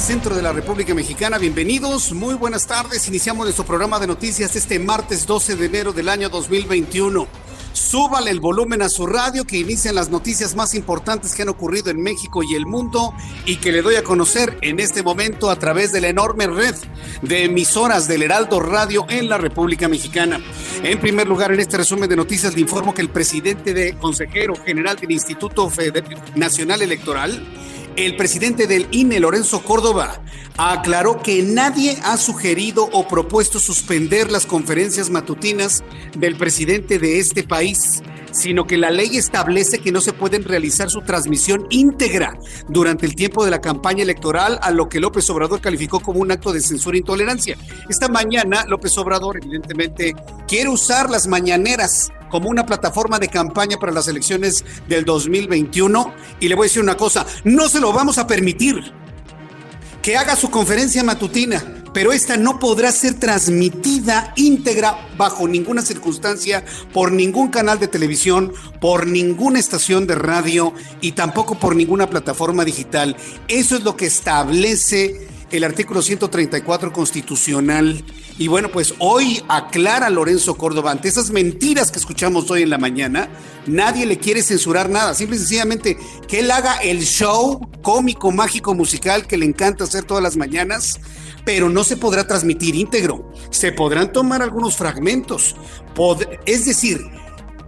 centro de la República Mexicana. Bienvenidos, muy buenas tardes. Iniciamos nuestro programa de noticias este martes 12 de enero del año 2021. Súbale el volumen a su radio que inician las noticias más importantes que han ocurrido en México y el mundo y que le doy a conocer en este momento a través de la enorme red de emisoras del Heraldo Radio en la República Mexicana. En primer lugar, en este resumen de noticias le informo que el presidente de consejero general del Instituto Nacional Electoral el presidente del INE, Lorenzo Córdoba, aclaró que nadie ha sugerido o propuesto suspender las conferencias matutinas del presidente de este país sino que la ley establece que no se pueden realizar su transmisión íntegra durante el tiempo de la campaña electoral, a lo que López Obrador calificó como un acto de censura e intolerancia. Esta mañana López Obrador evidentemente quiere usar las mañaneras como una plataforma de campaña para las elecciones del 2021 y le voy a decir una cosa, no se lo vamos a permitir que haga su conferencia matutina, pero esta no podrá ser transmitida íntegra bajo ninguna circunstancia por ningún canal de televisión, por ninguna estación de radio y tampoco por ninguna plataforma digital. Eso es lo que establece el artículo 134 constitucional. Y bueno, pues hoy aclara Lorenzo Córdoba ante esas mentiras que escuchamos hoy en la mañana. Nadie le quiere censurar nada, simple y sencillamente que él haga el show cómico, mágico, musical que le encanta hacer todas las mañanas, pero no se podrá transmitir íntegro. Se podrán tomar algunos fragmentos. es decir,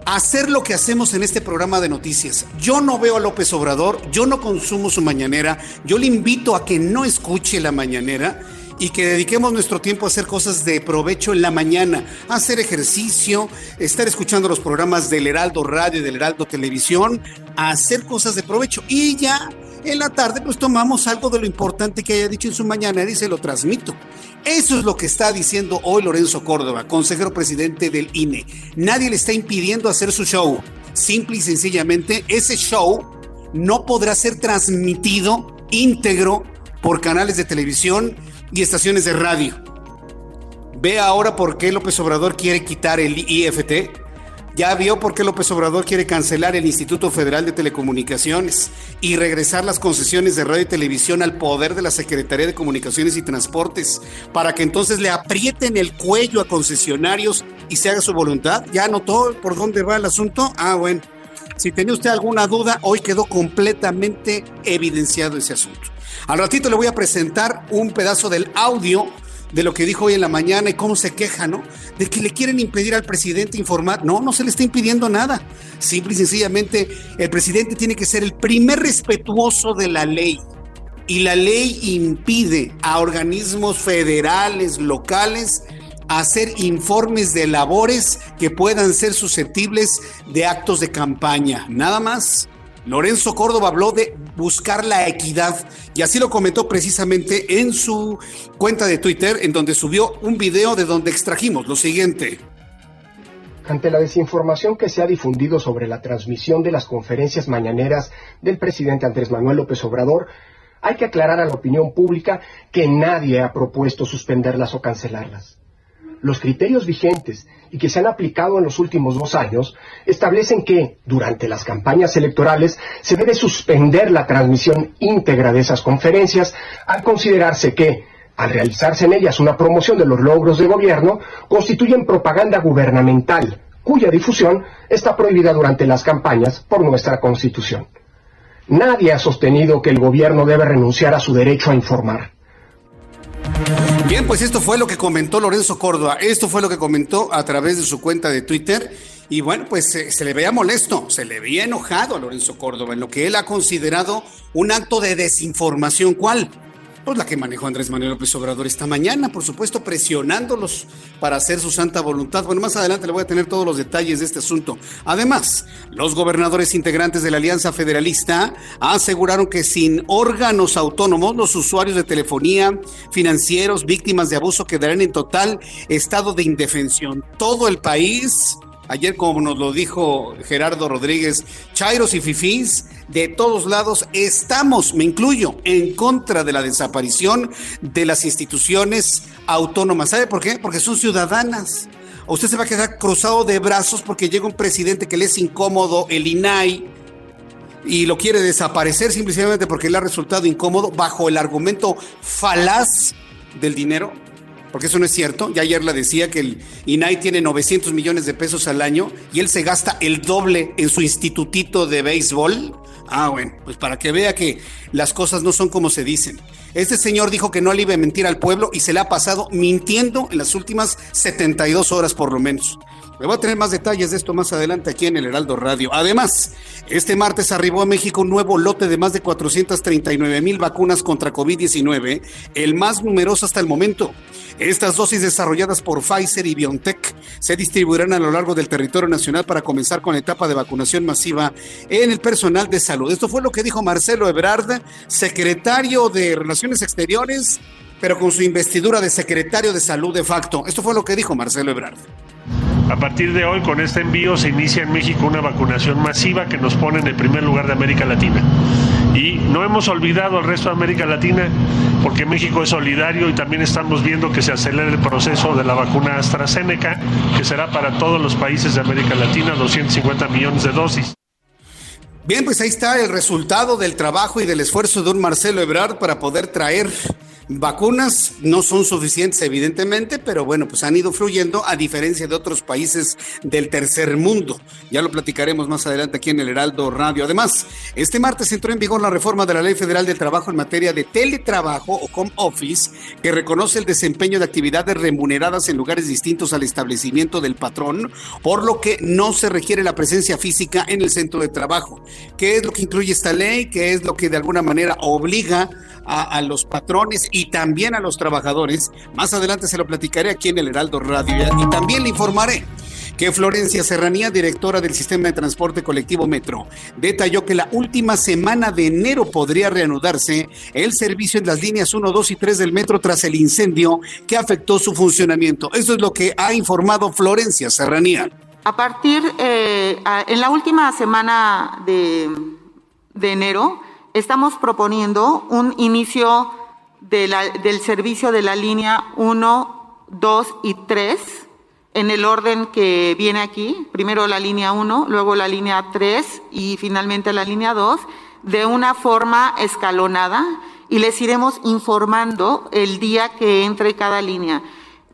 hacer lo que hacemos en este programa de noticias. Yo no veo a López Obrador, yo no consumo su mañanera, yo le invito a que no escuche la mañanera y que dediquemos nuestro tiempo a hacer cosas de provecho en la mañana, hacer ejercicio, estar escuchando los programas del Heraldo Radio y del Heraldo Televisión, hacer cosas de provecho y ya en la tarde pues tomamos algo de lo importante que haya dicho en su mañana y se lo transmito. Eso es lo que está diciendo hoy Lorenzo Córdoba, consejero presidente del INE. Nadie le está impidiendo hacer su show. Simple y sencillamente, ese show no podrá ser transmitido íntegro por canales de televisión y estaciones de radio. Ve ahora por qué López Obrador quiere quitar el IFT ya vio por qué López Obrador quiere cancelar el Instituto Federal de Telecomunicaciones y regresar las concesiones de radio y televisión al poder de la Secretaría de Comunicaciones y Transportes, para que entonces le aprieten el cuello a concesionarios y se haga su voluntad. ¿Ya notó por dónde va el asunto? Ah, bueno. Si tenía usted alguna duda, hoy quedó completamente evidenciado ese asunto. Al ratito le voy a presentar un pedazo del audio de lo que dijo hoy en la mañana y cómo se queja, ¿no? De que le quieren impedir al presidente informar. No, no se le está impidiendo nada. Simple y sencillamente, el presidente tiene que ser el primer respetuoso de la ley. Y la ley impide a organismos federales, locales, hacer informes de labores que puedan ser susceptibles de actos de campaña. Nada más. Lorenzo Córdoba habló de buscar la equidad y así lo comentó precisamente en su cuenta de Twitter, en donde subió un video de donde extrajimos lo siguiente. Ante la desinformación que se ha difundido sobre la transmisión de las conferencias mañaneras del presidente Andrés Manuel López Obrador, hay que aclarar a la opinión pública que nadie ha propuesto suspenderlas o cancelarlas. Los criterios vigentes y que se han aplicado en los últimos dos años establecen que durante las campañas electorales se debe suspender la transmisión íntegra de esas conferencias al considerarse que, al realizarse en ellas una promoción de los logros de gobierno, constituyen propaganda gubernamental cuya difusión está prohibida durante las campañas por nuestra Constitución. Nadie ha sostenido que el gobierno debe renunciar a su derecho a informar. Bien, pues esto fue lo que comentó Lorenzo Córdoba. Esto fue lo que comentó a través de su cuenta de Twitter. Y bueno, pues se, se le veía molesto, se le veía enojado a Lorenzo Córdoba en lo que él ha considerado un acto de desinformación. ¿Cuál? Pues la que manejó Andrés Manuel López Obrador esta mañana, por supuesto, presionándolos para hacer su santa voluntad. Bueno, más adelante le voy a tener todos los detalles de este asunto. Además, los gobernadores integrantes de la Alianza Federalista aseguraron que sin órganos autónomos, los usuarios de telefonía, financieros, víctimas de abuso quedarán en total estado de indefensión. Todo el país Ayer, como nos lo dijo Gerardo Rodríguez, Chairos y Fifís, de todos lados estamos, me incluyo, en contra de la desaparición de las instituciones autónomas. ¿Sabe por qué? Porque son ciudadanas. usted se va a quedar cruzado de brazos porque llega un presidente que le es incómodo, el INAI, y lo quiere desaparecer simplemente porque le ha resultado incómodo bajo el argumento falaz del dinero porque eso no es cierto. Ya ayer la decía que el INAI tiene 900 millones de pesos al año y él se gasta el doble en su institutito de béisbol. Ah, bueno, pues para que vea que las cosas no son como se dicen. Este señor dijo que no le mentir al pueblo y se le ha pasado mintiendo en las últimas 72 horas por lo menos. Me voy a tener más detalles de esto más adelante aquí en el Heraldo Radio. Además, este martes arribó a México un nuevo lote de más de 439 mil vacunas contra COVID-19, el más numeroso hasta el momento. Estas dosis desarrolladas por Pfizer y BioNTech se distribuirán a lo largo del territorio nacional para comenzar con la etapa de vacunación masiva en el personal de salud. Esto fue lo que dijo Marcelo Ebrard, secretario de Relaciones Exteriores, pero con su investidura de secretario de salud de facto. Esto fue lo que dijo Marcelo Ebrard. A partir de hoy, con este envío, se inicia en México una vacunación masiva que nos pone en el primer lugar de América Latina. Y no hemos olvidado al resto de América Latina porque México es solidario y también estamos viendo que se acelera el proceso de la vacuna AstraZeneca, que será para todos los países de América Latina 250 millones de dosis. Bien, pues ahí está el resultado del trabajo y del esfuerzo de un Marcelo Ebrard para poder traer Vacunas no son suficientes, evidentemente, pero bueno, pues han ido fluyendo a diferencia de otros países del tercer mundo. Ya lo platicaremos más adelante aquí en el Heraldo Radio. Además, este martes entró en vigor la reforma de la Ley Federal del Trabajo en materia de teletrabajo o home office, que reconoce el desempeño de actividades remuneradas en lugares distintos al establecimiento del patrón, por lo que no se requiere la presencia física en el centro de trabajo. ¿Qué es lo que incluye esta ley? ¿Qué es lo que de alguna manera obliga a, los patrones y también a los trabajadores. Más adelante se lo platicaré aquí en el Heraldo Radio y también le informaré que Florencia Serranía, directora del Sistema de Transporte Colectivo Metro, detalló que la última semana de enero podría reanudarse el servicio en las líneas 1, 2 y 3 del metro tras el incendio que afectó su funcionamiento. Eso es lo que ha informado Florencia Serranía. A partir, eh, en la última semana de, de enero, estamos proponiendo un inicio del servicio de la línea 1, 2 y 3 en el orden que viene aquí, primero la línea 1, luego la línea 3 y finalmente la línea 2, de una forma escalonada y les iremos informando el día que entre cada línea.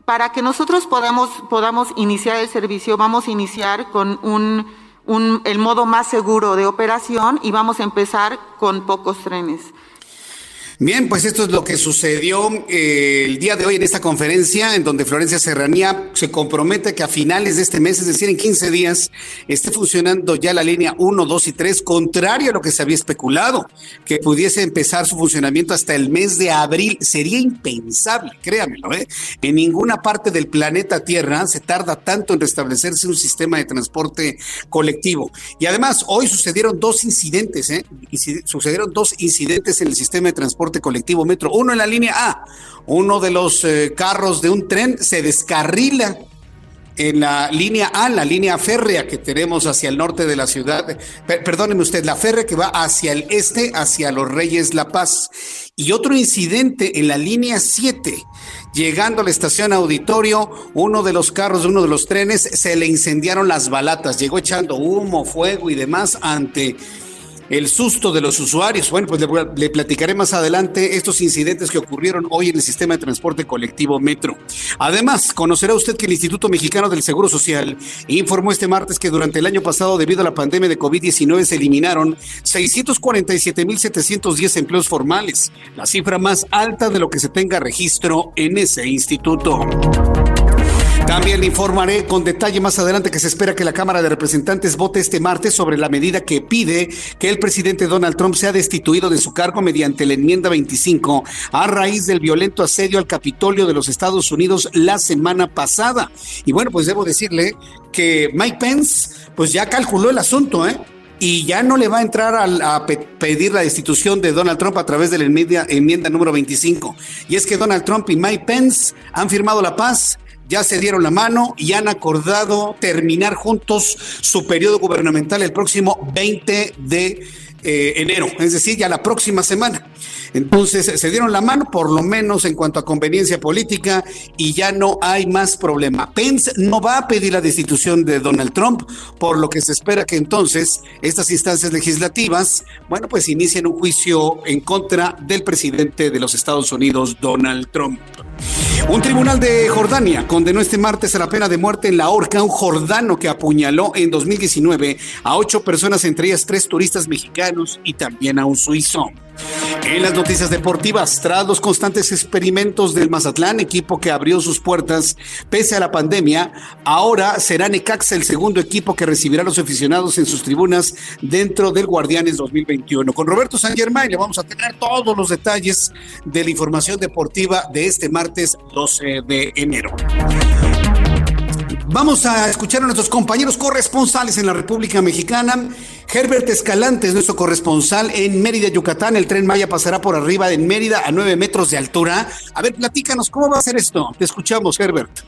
Para que nosotros podamos, podamos iniciar el servicio, vamos a iniciar con un el modo más seguro de operación y vamos a empezar con pocos trenes. Bien, pues esto es lo que sucedió eh, el día de hoy en esta conferencia, en donde Florencia Serranía se compromete que a finales de este mes, es decir, en 15 días, esté funcionando ya la línea 1, 2 y 3, contrario a lo que se había especulado, que pudiese empezar su funcionamiento hasta el mes de abril. Sería impensable, créamelo, ¿eh? En ninguna parte del planeta Tierra se tarda tanto en restablecerse un sistema de transporte colectivo. Y además, hoy sucedieron dos incidentes, ¿eh? Sucedieron dos incidentes en el sistema de transporte colectivo Metro. Uno en la línea A, uno de los eh, carros de un tren se descarrila en la línea A, la línea férrea que tenemos hacia el norte de la ciudad. perdóneme usted, la férrea que va hacia el este, hacia Los Reyes La Paz. Y otro incidente en la línea 7. Llegando a la estación auditorio, uno de los carros de uno de los trenes se le incendiaron las balatas. Llegó echando humo, fuego y demás ante el susto de los usuarios. Bueno, pues le, platicaré más adelante estos incidentes que ocurrieron hoy en el sistema de transporte colectivo Metro. Además, conocerá usted que el Instituto Mexicano del Seguro Social informó este martes que durante el año pasado, debido a la pandemia de COVID-19, se eliminaron 647.710 empleos formales, la cifra más alta de lo que se tenga registro en ese instituto. También le informaré con detalle más adelante que se espera que la Cámara de Representantes vote este martes sobre la medida que pide que el presidente Donald Trump sea destituido de su cargo mediante la enmienda 25 a raíz del violento asedio al Capitolio de los Estados Unidos la semana pasada. Y bueno, pues debo decirle que Mike Pence pues ya calculó el asunto, ¿eh? y ya no le va a entrar a, pedir la destitución de Donald Trump a través de la enmienda, enmienda, número 25. Y es que Donald Trump y Mike Pence han firmado la paz ya se dieron la mano y han acordado terminar juntos su periodo gubernamental el próximo 20 de eh, enero, es decir, ya la próxima semana. Entonces se dieron la mano, por lo menos en cuanto a conveniencia política, y ya no hay más problema. Pence no va a pedir la destitución de Donald Trump, por lo que se espera que entonces estas instancias legislativas, bueno, pues inicien un juicio en contra del presidente de los Estados Unidos, Donald Trump. Un tribunal de Jordania condenó este martes a la pena de muerte en la horca a un jordano que apuñaló en 2019 a ocho personas, entre ellas tres turistas mexicanos y también a un suizo. En las deportivas, tras los constantes experimentos del Mazatlán, equipo que abrió sus puertas pese a la pandemia, ahora será Necaxa el segundo equipo que recibirá a los aficionados en sus tribunas dentro del Guardianes 2021. Con Roberto San Germán le vamos a tener todos los detalles de la información deportiva de este martes 12 de enero. Vamos a escuchar a nuestros compañeros corresponsales en la República Mexicana. Herbert Escalante es nuestro corresponsal en Mérida, Yucatán. El tren Maya pasará por arriba de Mérida a nueve metros de altura. A ver, platícanos, ¿cómo va a ser esto? Te escuchamos, Herbert.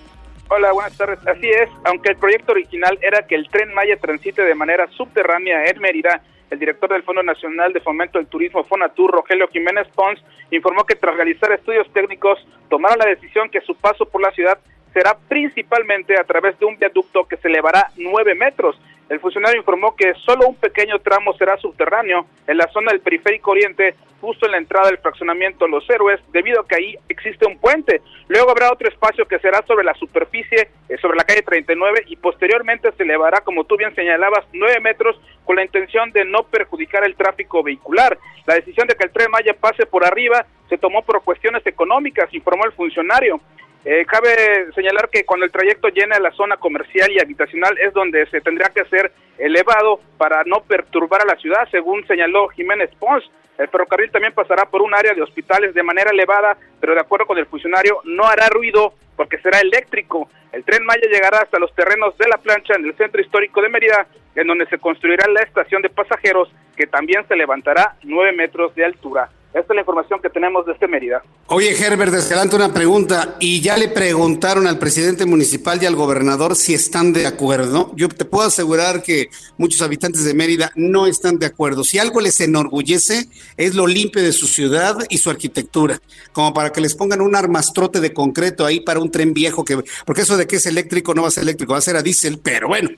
Hola, buenas tardes. Así es, aunque el proyecto original era que el tren Maya transite de manera subterránea en Mérida, el director del Fondo Nacional de Fomento del Turismo, Fonatur, Rogelio Jiménez Pons, informó que tras realizar estudios técnicos tomaron la decisión que su paso por la ciudad será principalmente a través de un viaducto que se elevará nueve metros. El funcionario informó que solo un pequeño tramo será subterráneo en la zona del periférico oriente, justo en la entrada del fraccionamiento Los Héroes, debido a que ahí existe un puente. Luego habrá otro espacio que será sobre la superficie, eh, sobre la calle 39, y posteriormente se elevará, como tú bien señalabas, nueve metros con la intención de no perjudicar el tráfico vehicular. La decisión de que el tren Maya pase por arriba se tomó por cuestiones económicas, informó el funcionario. Eh, cabe señalar que cuando el trayecto llena la zona comercial y habitacional es donde se tendría que ser elevado para no perturbar a la ciudad, según señaló Jiménez Pons. El ferrocarril también pasará por un área de hospitales de manera elevada, pero de acuerdo con el funcionario no hará ruido porque será eléctrico. El tren Maya llegará hasta los terrenos de la plancha en el centro histórico de Mérida, en donde se construirá la estación de pasajeros, que también se levantará nueve metros de altura. Esta es la información que tenemos de este Mérida. Oye, Herbert Escalante, una pregunta. ¿Y ya le preguntaron al presidente municipal y al gobernador si están de acuerdo? Yo te puedo asegurar que muchos habitantes de Mérida no están de acuerdo. Si algo les enorgullece, es lo limpio de su ciudad y su arquitectura. Como para que les pongan un armastrote de concreto ahí para un tren viejo, que porque eso de que es eléctrico no va a ser eléctrico, va a ser a diésel. Pero bueno,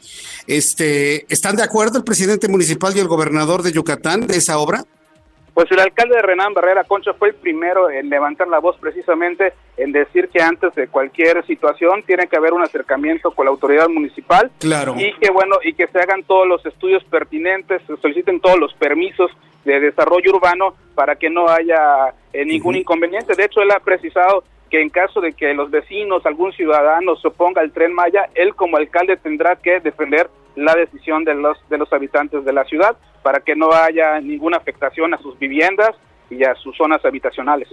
este, ¿están de acuerdo el presidente municipal y el gobernador de Yucatán de esa obra? Pues el alcalde de Renán Barrera Concha fue el primero en levantar la voz precisamente en decir que antes de cualquier situación tiene que haber un acercamiento con la autoridad municipal claro. y que bueno y que se hagan todos los estudios pertinentes, se soliciten todos los permisos de desarrollo urbano para que no haya eh, ningún inconveniente. De hecho, él ha precisado que en caso de que los vecinos, algún ciudadano se oponga al tren Maya, él como alcalde tendrá que defender la decisión de los de los habitantes de la ciudad para que no haya ninguna afectación a sus viviendas y a sus zonas habitacionales.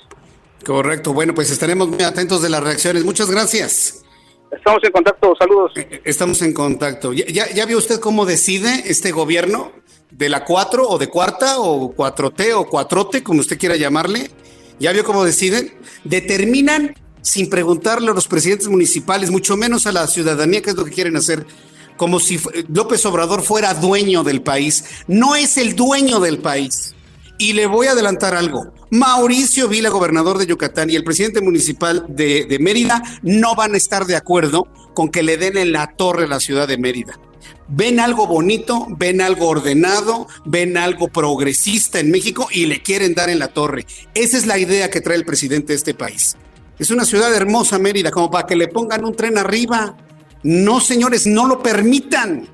Correcto, bueno, pues estaremos muy atentos de las reacciones. Muchas gracias. Estamos en contacto, saludos. Eh, eh, estamos en contacto. ¿Ya, ya, vio usted cómo decide este gobierno? ¿De la 4 o de cuarta o 4T o 4T, como usted quiera llamarle? ¿Ya vio cómo deciden? Determinan sin preguntarle a los presidentes municipales, mucho menos a la ciudadanía qué es lo que quieren hacer, como si López Obrador fuera dueño del país. No es el dueño del país. Y le voy a adelantar algo. Mauricio Vila, gobernador de Yucatán, y el presidente municipal de, de, Mérida no van a estar de acuerdo con que le den en la torre la ciudad de Mérida. Ven algo bonito, ven algo ordenado, ven algo progresista en México y le quieren dar en la torre. Esa es la idea que trae el presidente de este país. Es una ciudad hermosa, Mérida, como para que le pongan un tren arriba. No, señores, no lo permitan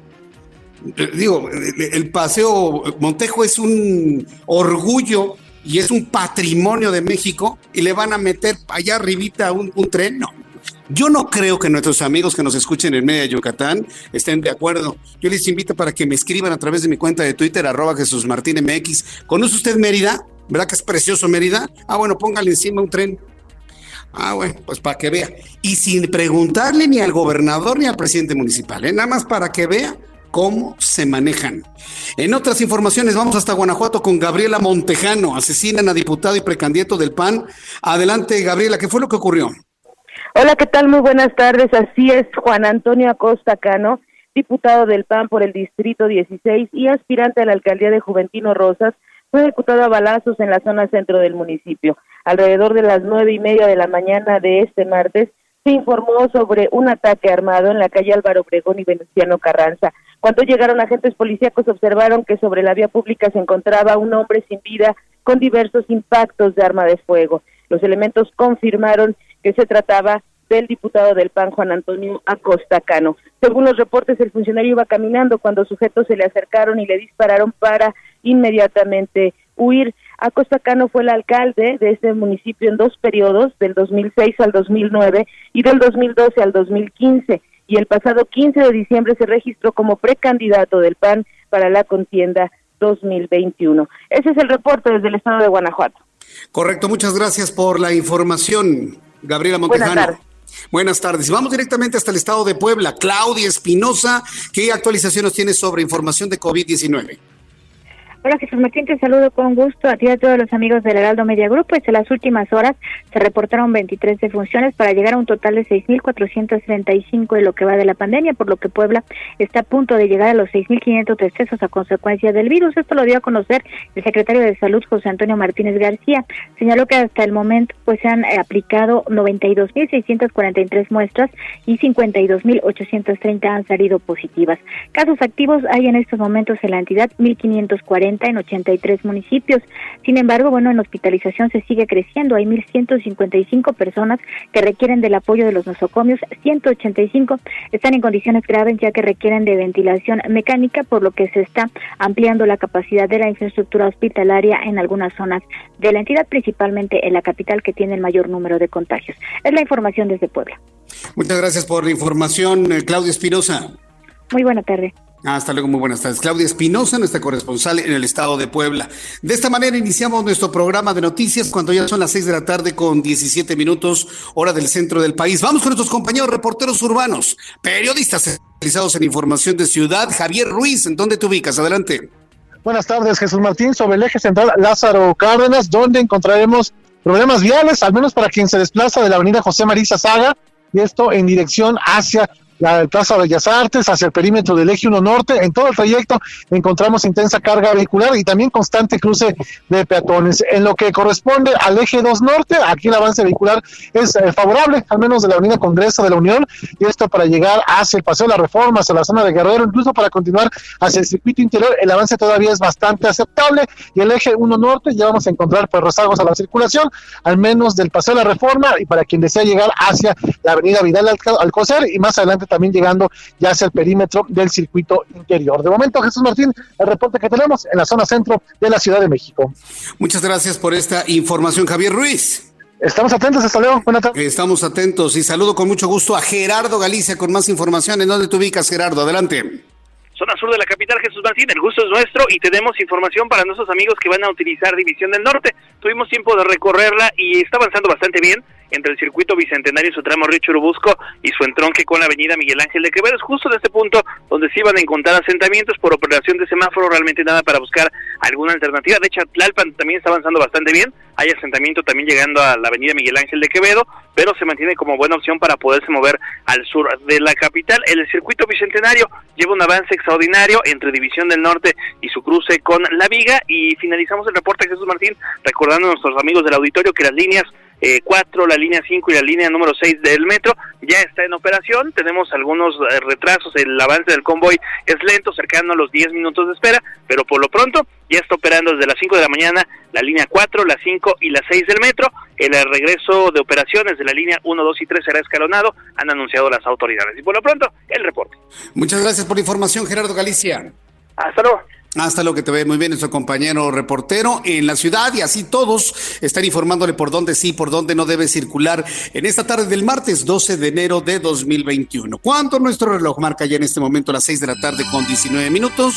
digo, el paseo Montejo es un orgullo y es un patrimonio de México y le van a meter allá arribita un, un tren. No, yo no creo que nuestros amigos que nos escuchen en media Yucatán estén de acuerdo. Yo les invito para que me escriban a través de mi cuenta de Twitter, arroba Jesús Martín MX. ¿Conoce usted Mérida? ¿Verdad que es precioso Mérida? Ah, bueno, póngale encima un tren. Ah, bueno, pues para que vea. Y sin preguntarle ni al gobernador ni al presidente municipal, ¿eh? nada más para que vea cómo se manejan. En otras informaciones, vamos hasta Guanajuato con Gabriela Montejano, asesinan a diputado y precandidato del PAN. Adelante, Gabriela, ¿qué fue lo que ocurrió? Hola, ¿qué tal? Muy buenas tardes. Así es, Juan Antonio Acosta Cano, diputado del PAN por el Distrito 16 y aspirante a la alcaldía de Juventino Rosas, fue ejecutado a balazos en la zona centro del municipio. Alrededor de las nueve y media de la mañana de este martes, se informó sobre un ataque armado en la calle Álvaro Obregón y Venustiano Carranza. Cuando llegaron agentes policíacos observaron que sobre la vía pública se encontraba un hombre sin vida con diversos impactos de arma de fuego. Los elementos confirmaron que se trataba del diputado del PAN, Juan Antonio Acosta Cano. Según los reportes, el funcionario iba caminando cuando sujetos se le acercaron y le dispararon para inmediatamente huir. Acosta Cano fue el alcalde de este municipio en dos periodos, del 2006 al 2009 y del 2012 al 2015 y el pasado 15 de diciembre se registró como precandidato del PAN para la contienda 2021. Ese es el reporte desde el estado de Guanajuato. Correcto, muchas gracias por la información, Gabriela Montejano. Buenas tardes. Buenas tardes. Vamos directamente hasta el estado de Puebla. Claudia Espinosa, ¿qué actualizaciones tienes sobre información de COVID-19? Hola Martín, te saludo con gusto a ti y a todos los amigos del Heraldo Media Group. Pues en las últimas horas se reportaron 23 defunciones para llegar a un total de 6.435 de lo que va de la pandemia, por lo que Puebla está a punto de llegar a los 6.500 decesos a consecuencia del virus. Esto lo dio a conocer el secretario de Salud, José Antonio Martínez García. Señaló que hasta el momento pues se han eh, aplicado 92.643 muestras y 52.830 han salido positivas. Casos activos hay en estos momentos en la entidad 1.540 en 83 municipios. Sin embargo, bueno, en hospitalización se sigue creciendo. Hay 1.155 personas que requieren del apoyo de los nosocomios. 185 están en condiciones graves ya que requieren de ventilación mecánica, por lo que se está ampliando la capacidad de la infraestructura hospitalaria en algunas zonas de la entidad, principalmente en la capital que tiene el mayor número de contagios. Es la información desde Puebla. Muchas gracias por la información, eh, Claudia Espinosa. Muy buena tarde. Hasta luego, muy buenas tardes. Claudia Espinosa, nuestra corresponsal en el estado de Puebla. De esta manera iniciamos nuestro programa de noticias cuando ya son las seis de la tarde con 17 minutos, hora del centro del país. Vamos con nuestros compañeros reporteros urbanos, periodistas especializados en información de ciudad. Javier Ruiz, ¿en dónde te ubicas? Adelante. Buenas tardes, Jesús Martín, sobre el eje central Lázaro Cárdenas, donde encontraremos problemas viales, al menos para quien se desplaza de la avenida José Marisa Saga, y esto en dirección hacia la Plaza Bellas Artes, hacia el perímetro del Eje 1 Norte. En todo el trayecto encontramos intensa carga vehicular y también constante cruce de peatones. En lo que corresponde al Eje 2 Norte, aquí el avance vehicular es eh, favorable, al menos de la Avenida Congreso de la Unión, y esto para llegar hacia el Paseo de la Reforma, hacia la zona de Guerrero, incluso para continuar hacia el circuito interior, el avance todavía es bastante aceptable y el Eje 1 Norte ya vamos a encontrar pues rezagos a la circulación, al menos del Paseo de la Reforma y para quien desea llegar hacia la Avenida Vidal Alcocer y más adelante también llegando ya hacia el perímetro del circuito interior. De momento, Jesús Martín, el reporte que tenemos en la zona centro de la Ciudad de México. Muchas gracias por esta información, Javier Ruiz. Estamos atentos, hasta luego. Buenas tardes. Estamos atentos y saludo con mucho gusto a Gerardo Galicia con más información. ¿En dónde te ubicas, Gerardo? Adelante zona sur de la capital Jesús Martín. El gusto es nuestro y tenemos información para nuestros amigos que van a utilizar División del Norte. Tuvimos tiempo de recorrerla y está avanzando bastante bien entre el circuito bicentenario y su tramo Río Churubusco y su entronque con la avenida Miguel Ángel de Quevedo. Es justo en este punto donde se iban a encontrar asentamientos por operación de semáforo, realmente nada para buscar alguna alternativa. De hecho, Tlalpan también está avanzando bastante bien. Hay asentamiento también llegando a la avenida Miguel Ángel de Quevedo, pero se mantiene como buena opción para poderse mover al sur de la capital. El circuito bicentenario lleva un avance extraordinario entre División del Norte y su cruce con La Viga. Y finalizamos el reporte, Jesús Martín, recordando a nuestros amigos del auditorio que las líneas eh, 4, la línea 5 y la línea número 6 del metro ya está en operación. Tenemos algunos eh, retrasos, el avance del convoy es lento, cercano a los 10 minutos de espera, pero por lo pronto ya está operando desde las 5 de la mañana la línea 4, la 5 y la 6 del metro. El regreso de operaciones de la línea 1, 2 y 3 será escalonado, han anunciado las autoridades. Y por lo pronto, el reporte. Muchas gracias por la información, Gerardo Galicia. Hasta luego. Hasta lo que te ve muy bien nuestro compañero reportero en la ciudad y así todos están informándole por dónde sí, por dónde no debe circular en esta tarde del martes 12 de enero de 2021. ¿Cuánto nuestro reloj marca ya en este momento las 6 de la tarde con 19 minutos?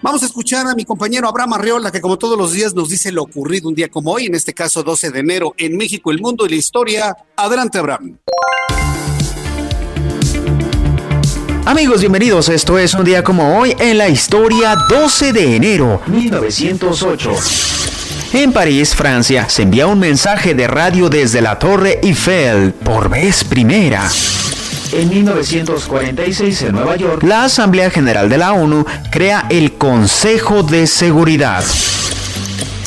Vamos a escuchar a mi compañero Abraham Arreola que como todos los días nos dice lo ocurrido un día como hoy, en este caso 12 de enero en México, el mundo y la historia. Adelante Abraham. Amigos, bienvenidos. Esto es un día como hoy en la historia 12 de enero 1908. En París, Francia, se envía un mensaje de radio desde la Torre Eiffel por vez primera. En 1946, en Nueva York, la Asamblea General de la ONU crea el Consejo de Seguridad.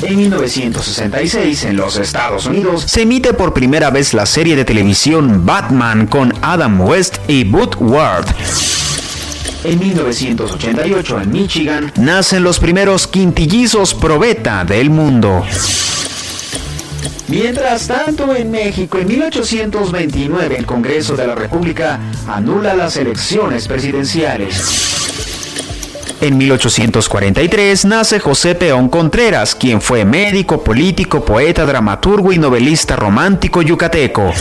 En 1966, en los Estados Unidos, se emite por primera vez la serie de televisión Batman con Adam West y Bud Ward. En 1988, en Michigan, nacen los primeros quintillizos probeta del mundo. Mientras tanto, en México, en 1829, el Congreso de la República anula las elecciones presidenciales. En 1843 nace José Peón Contreras, quien fue médico, político, poeta, dramaturgo y novelista romántico yucateco.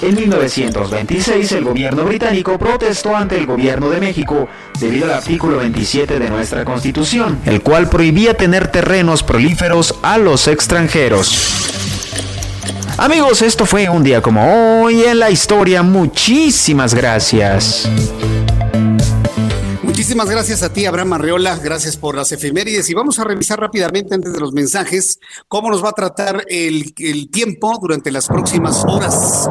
En 1926 el gobierno británico protestó ante el gobierno de México debido al artículo 27 de nuestra constitución, el cual prohibía tener terrenos prolíferos a los extranjeros. Amigos, esto fue un día como hoy en la historia. Muchísimas gracias. Muchísimas gracias a ti, Abraham Arreola. Gracias por las efemérides. Y vamos a revisar rápidamente antes de los mensajes cómo nos va a tratar el, tiempo durante las próximas horas.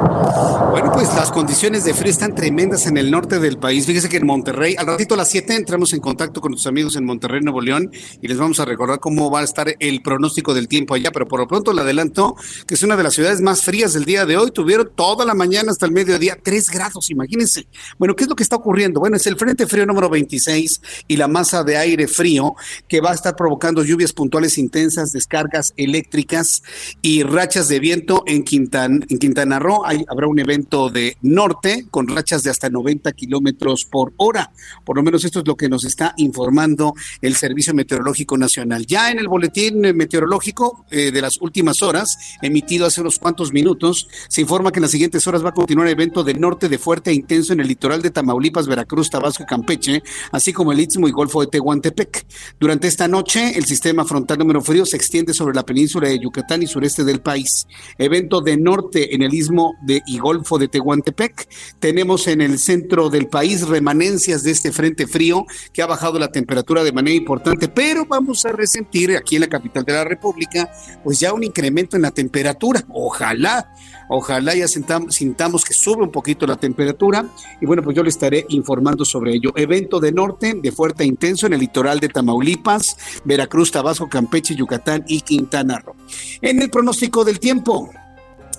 Bueno, pues las condiciones de frío están tremendas en el norte del país. Fíjese que en Monterrey, al ratito a las 7 entramos en contacto con nuestros amigos en Monterrey, Nuevo León, y les vamos a recordar cómo va a estar el pronóstico del tiempo allá. Pero por lo pronto le adelanto que es una de las ciudades más frías del día de hoy. Tuvieron toda la mañana hasta el mediodía 3 grados, imagínense. Bueno, ¿qué es lo que está ocurriendo? Bueno, es el Frente Frío número 26 y la masa de aire frío que va a estar provocando lluvias puntuales intensas, descargas eléctricas y rachas de viento en, Quintan, en Quintana Roo. Hay, habrá un evento de norte con rachas de hasta 90 kilómetros por hora. Por lo menos esto es lo que nos está informando el Servicio Meteorológico Nacional. Ya en el boletín meteorológico eh, de las últimas horas, emitido hace unos cuantos minutos, se informa que en las siguientes horas va a continuar el evento de norte de fuerte e intenso en el litoral de Tamaulipas, Veracruz, Tabasco y Campeche, así como el Istmo y Golfo de Tehuantepec. Durante esta noche, el sistema frontal número frío se extiende sobre la península de Yucatán y sureste del país. Evento de norte en el Istmo de y Golfo de Tehuantepec. Tenemos en el centro del país remanencias de este frente frío que ha bajado la temperatura de manera importante, pero vamos a resentir aquí en la capital de la República, pues ya un incremento en la temperatura. Ojalá Ojalá ya sintamos, que sube un poquito la temperatura y bueno, pues yo le estaré informando sobre ello. Evento de norte de fuerte intenso en el litoral de Tamaulipas, Veracruz, Tabasco, Campeche, Yucatán y Quintana Roo. En el pronóstico del tiempo,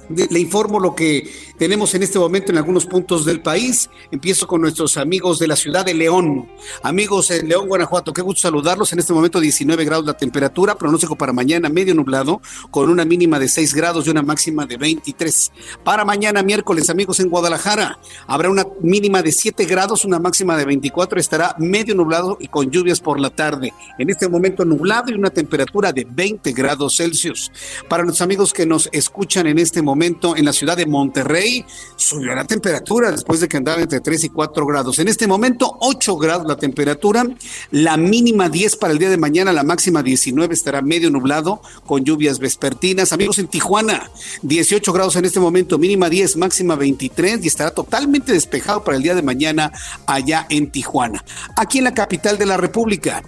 le informo lo que tenemos en este momento en algunos puntos del país. Empiezo con nuestros amigos de la ciudad de León. Amigos en León, Guanajuato, qué gusto saludarlos. En este momento 19 grados la temperatura, pronóstico para mañana medio nublado, con una mínima de 6 grados y una máxima de 23. Para mañana miércoles, amigos en Guadalajara, habrá una mínima de 7 grados, una máxima de 24, estará medio nublado y con lluvias por la tarde. En este momento nublado y una temperatura de 20 grados Celsius. Para nuestros amigos que nos escuchan en este momento en la ciudad de Monterrey, Subió la temperatura después de que andaba entre 3 y 4 grados. En este momento, 8 grados la temperatura, la mínima 10 para el día de mañana, la máxima 19 estará medio nublado con lluvias vespertinas. Amigos en Tijuana, 18 grados en este momento, mínima 10, máxima 23 y estará totalmente despejado para el día de mañana allá en Tijuana. Aquí en la capital de la República,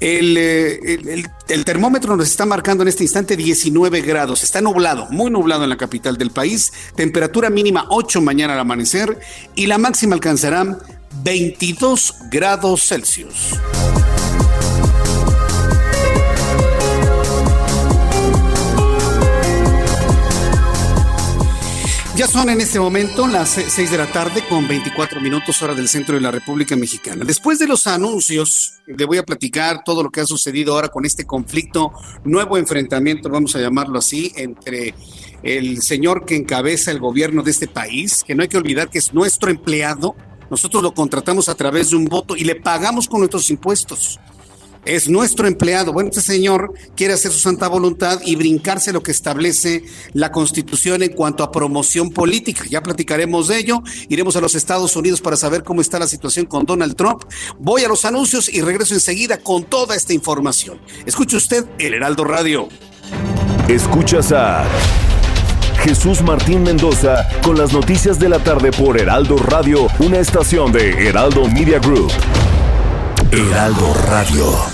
eh, el, termómetro nos está marcando en este instante 19 grados. Está nublado, muy nublado en la capital del país. Temperatura mínima 8 mañana al amanecer y la máxima alcanzará 22 grados Celsius. Ya son en este momento las 6 de la tarde con 24 minutos hora del centro de la República Mexicana. Después de los anuncios, le voy a platicar todo lo que ha sucedido ahora con este conflicto, nuevo enfrentamiento, vamos a llamarlo así, entre el señor que encabeza el gobierno de este país, que no hay que olvidar que es nuestro empleado. Nosotros lo contratamos a través de un voto y le pagamos con nuestros impuestos es nuestro empleado. Bueno, este señor quiere hacer su santa voluntad y brincarse lo que establece la Constitución en cuanto a promoción política. Ya platicaremos de ello. Iremos a los Estados Unidos para saber cómo está la situación con Donald Trump. Voy a los anuncios y regreso enseguida con toda esta información. Escuche usted el Heraldo Radio. Escuchas a Jesús Martín Mendoza con las noticias de la tarde por Heraldo Radio, una estación de Heraldo Media Group. Heraldo Radio.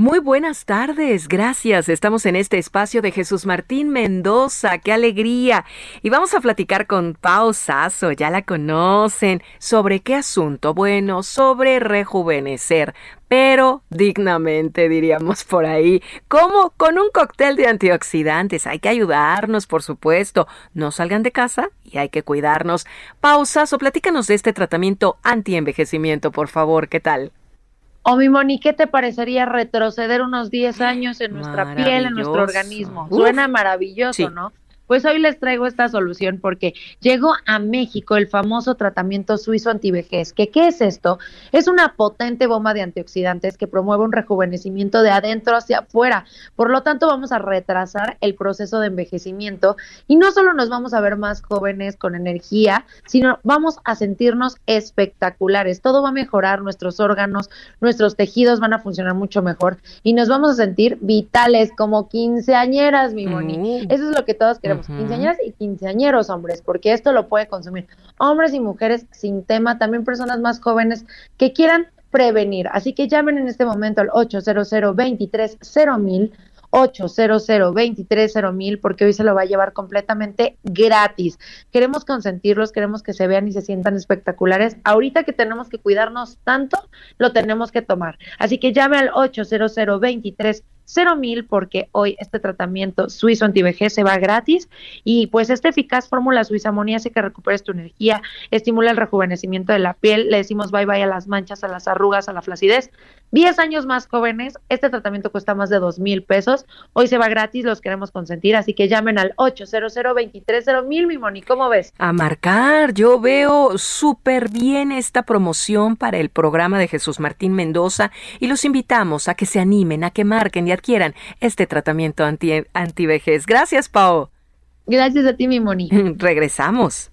Muy buenas tardes, gracias. Estamos en este espacio de Jesús Martín Mendoza, qué alegría. Y vamos a platicar con Pau Sasso, ya la conocen. ¿Sobre qué asunto? Bueno, sobre rejuvenecer, pero dignamente, diríamos por ahí. ¿Cómo? Con un cóctel de antioxidantes. Hay que ayudarnos, por supuesto. No salgan de casa y hay que cuidarnos. Pau Sasso, platícanos de este tratamiento antienvejecimiento, por favor, ¿qué tal? O mi Moni, ¿qué te parecería retroceder unos 10 años en nuestra piel, en nuestro organismo? Suena maravilloso, ¿no? Pues hoy les traigo esta solución porque llegó a México el famoso tratamiento suizo antivejez. ¿Qué, ¿Qué es esto? Es una potente bomba de antioxidantes que promueve un rejuvenecimiento de adentro hacia afuera. Por lo tanto, vamos a retrasar el proceso de envejecimiento y no solo nos vamos a ver más jóvenes con energía, sino vamos a sentirnos espectaculares. Todo va a mejorar, nuestros órganos, nuestros tejidos van a funcionar mucho mejor y nos vamos a sentir vitales como quinceañeras, mi Moni. Mm. Eso es lo que todos queremos quinceañeras y quinceañeros hombres, porque esto lo puede consumir hombres y mujeres sin tema, también personas más jóvenes que quieran prevenir. Así que llamen en este momento al 800 23 mil 800 mil porque hoy se lo va a llevar completamente gratis. Queremos consentirlos, queremos que se vean y se sientan espectaculares. Ahorita que tenemos que cuidarnos tanto, lo tenemos que tomar. Así que llame al 800 23 cero mil porque hoy este tratamiento suizo antivejez se va gratis y pues esta eficaz fórmula suiza hace que recuperes tu energía, estimula el rejuvenecimiento de la piel, le decimos bye bye a las manchas, a las arrugas, a la flacidez. 10 años más jóvenes, este tratamiento cuesta más de dos mil pesos, hoy se va gratis, los queremos consentir, así que llamen al 800 23 mil, mi Moni, ¿cómo ves? A marcar, yo veo súper bien esta promoción para el programa de Jesús Martín Mendoza y los invitamos a que se animen, a que marquen y a quieran este tratamiento anti antivejez. Gracias, Pau. Gracias a ti, mi Moni. Regresamos.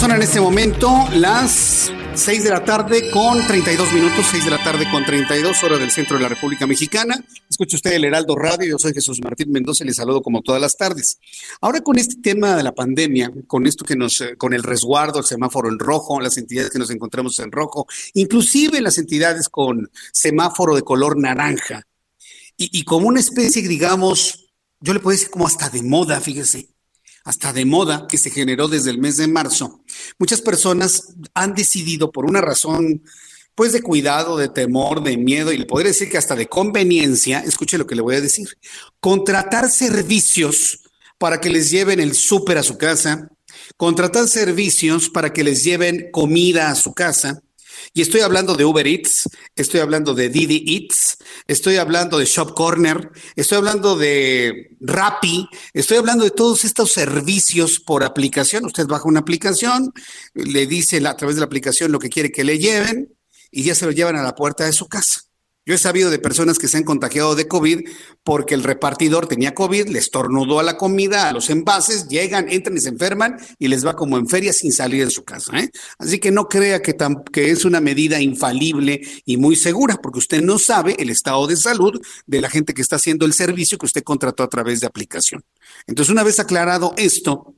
Son en este momento las 6 de la tarde con 32 minutos, 6 de la tarde con 32 horas del centro de la República Mexicana. Escucha usted el Heraldo Radio, yo soy Jesús Martín Mendoza y les saludo como todas las tardes. Ahora con este tema de la pandemia, con esto que nos, con el resguardo, el semáforo en rojo, las entidades que nos encontramos en rojo, inclusive las entidades con semáforo de color naranja, y, y como una especie, digamos, yo le puedo decir como hasta de moda, fíjese, hasta de moda que se generó desde el mes de marzo, muchas personas han decidido por una razón pues de cuidado, de temor, de miedo y le podría decir que hasta de conveniencia, escuche lo que le voy a decir, contratar servicios para que les lleven el súper a su casa, contratar servicios para que les lleven comida a su casa, y estoy hablando de Uber Eats, estoy hablando de Didi Eats, estoy hablando de Shop Corner, estoy hablando de Rappi, estoy hablando de todos estos servicios por aplicación. Usted baja una aplicación, le dice a través de la aplicación lo que quiere que le lleven y ya se lo llevan a la puerta de su casa. Yo he sabido de personas que se han contagiado de COVID porque el repartidor tenía COVID, les tornudó a la comida, a los envases, llegan, entran y se enferman y les va como en feria sin salir de su casa. ¿eh? Así que no crea que, que es una medida infalible y muy segura porque usted no sabe el estado de salud de la gente que está haciendo el servicio que usted contrató a través de aplicación. Entonces, una vez aclarado esto,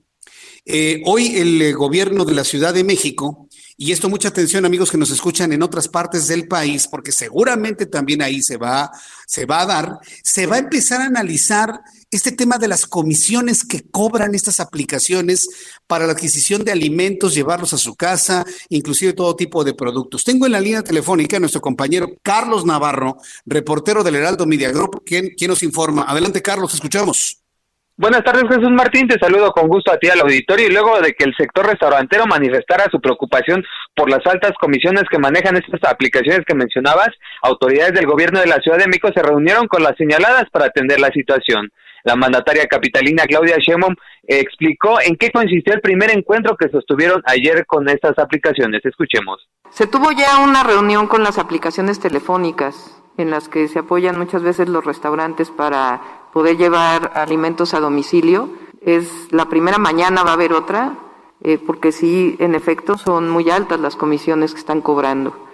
eh, hoy el eh, gobierno de la Ciudad de México y esto mucha atención amigos que nos escuchan en otras partes del país, porque seguramente también ahí se va, se va a dar, se va a empezar a analizar este tema de las comisiones que cobran estas aplicaciones para la adquisición de alimentos, llevarlos a su casa, inclusive todo tipo de productos. Tengo en la línea telefónica a nuestro compañero Carlos Navarro, reportero del Heraldo Media Group, quien, quien nos informa. Adelante, Carlos, escuchamos. Buenas tardes, Jesús Martín. Te saludo con gusto a ti al auditorio. Y luego de que el sector restaurantero manifestara su preocupación por las altas comisiones que manejan estas aplicaciones que mencionabas, autoridades del gobierno de la Ciudad de México se reunieron con las señaladas para atender la situación. La mandataria capitalina Claudia Sheinbaum explicó en qué consistió el primer encuentro que sostuvieron ayer con estas aplicaciones. Escuchemos. Se tuvo ya una reunión con las aplicaciones telefónicas en las que se apoyan muchas veces los restaurantes para poder llevar alimentos a domicilio. Es la primera mañana va a haber otra, eh, porque sí, en efecto, son muy altas las comisiones que están cobrando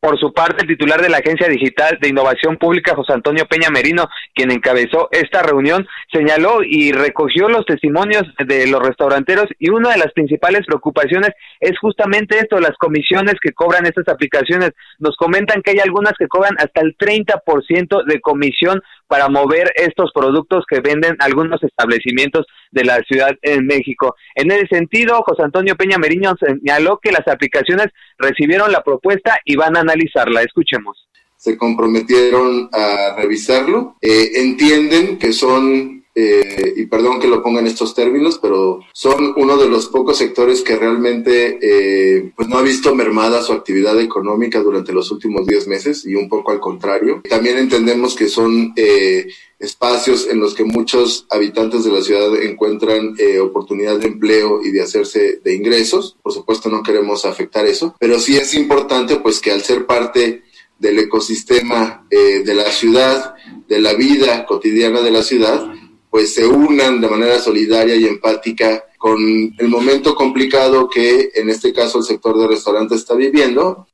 por su parte, el titular de la Agencia Digital de Innovación Pública, José Antonio Peña Merino, quien encabezó esta reunión, señaló y recogió los testimonios de los restauranteros y una de las principales preocupaciones es justamente esto, las comisiones que cobran estas aplicaciones. Nos comentan que hay algunas que cobran hasta el 30% de comisión para mover estos productos que venden algunos establecimientos de la Ciudad de México. En ese sentido, José Antonio Peña Meriño señaló que las aplicaciones recibieron la propuesta y van a analizarla. Escuchemos. Se comprometieron a revisarlo. Eh, entienden que son eh, y perdón que lo ponga en estos términos, pero son uno de los pocos sectores que realmente eh, pues no ha visto mermada su actividad económica durante los últimos 10 meses y un poco al contrario. También entendemos que son eh, espacios en los que muchos habitantes de la ciudad encuentran oportunidad de empleo y de hacerse de ingresos. Por supuesto no queremos afectar eso, pero sí es importante pues que al ser parte del ecosistema de la ciudad, de la vida cotidiana de la ciudad, pues se unan de manera solidaria y empática con el momento complicado que en este caso el sector de restaurantes está viviendo.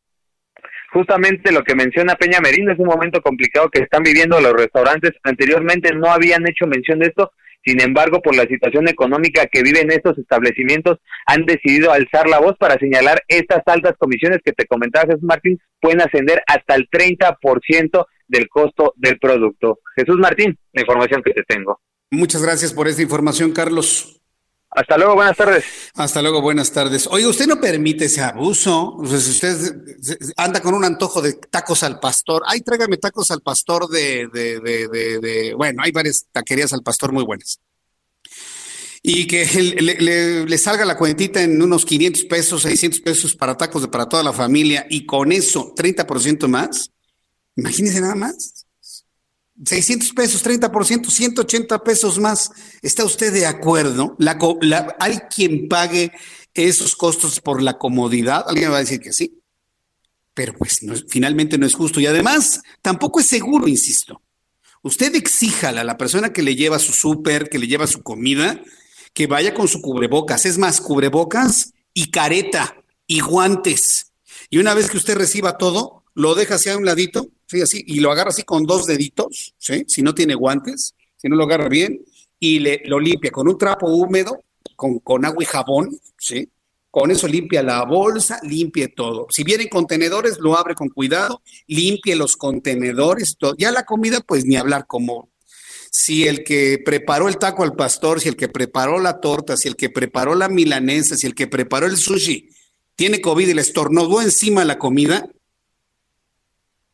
Justamente lo que menciona Peña Merino es un momento complicado que están viviendo los restaurantes. Anteriormente no habían hecho mención de esto, sin embargo, por la situación económica que viven estos establecimientos, han decidido alzar la voz para señalar estas altas comisiones que te comentaba Jesús Martín, pueden ascender hasta el 30% del costo del producto. Jesús Martín, la información que te tengo. Muchas gracias por esta información, Carlos. Hasta luego, buenas tardes. Hasta luego, buenas tardes. Oye, usted no permite ese abuso. usted anda con un antojo de tacos al pastor, ay, tráigame tacos al pastor de, de, de, de, bueno, hay varias taquerías al pastor muy buenas. Y que le, le, salga la cuentita en unos 500 pesos, 600 pesos para tacos de para toda la familia y con eso 30% más. Imagínese nada más. 600 pesos, 30%, 180 pesos más. ¿Está usted de acuerdo? ¿Hay quien pague esos costos por la comodidad? Alguien va a decir que sí. Pero pues finalmente no es justo. Y además, tampoco es seguro, insisto. Usted exíjala a la persona que le lleva su súper, que le lleva su comida, que vaya con su cubrebocas. Es más, cubrebocas y careta y guantes. Y una vez que usted reciba todo, lo deja hacia un ladito así, y lo agarra así con dos deditos, ¿sí? Si no tiene guantes, si no lo agarra bien, y le, lo limpia con un trapo húmedo, con, con agua y jabón, ¿sí? Con eso limpia la bolsa, limpie todo. Si vienen contenedores, lo abre con cuidado, limpie los contenedores, todo. Ya la comida, pues ni hablar como si el que preparó el taco al pastor, si el que preparó la torta, si el que preparó la milanesa, si el que preparó el sushi tiene COVID y le estornudó encima la comida,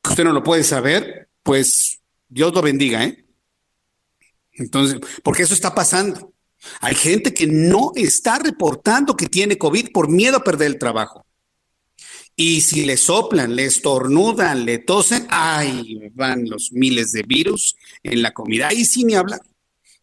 usted no lo puede saber, pues Dios lo bendiga, ¿eh? Entonces, porque eso está pasando. Hay gente que no está reportando que tiene COVID por miedo a perder el trabajo. Y si le soplan, le estornudan, le tosen, ahí van los miles de virus en la comida. Ahí sí ni habla.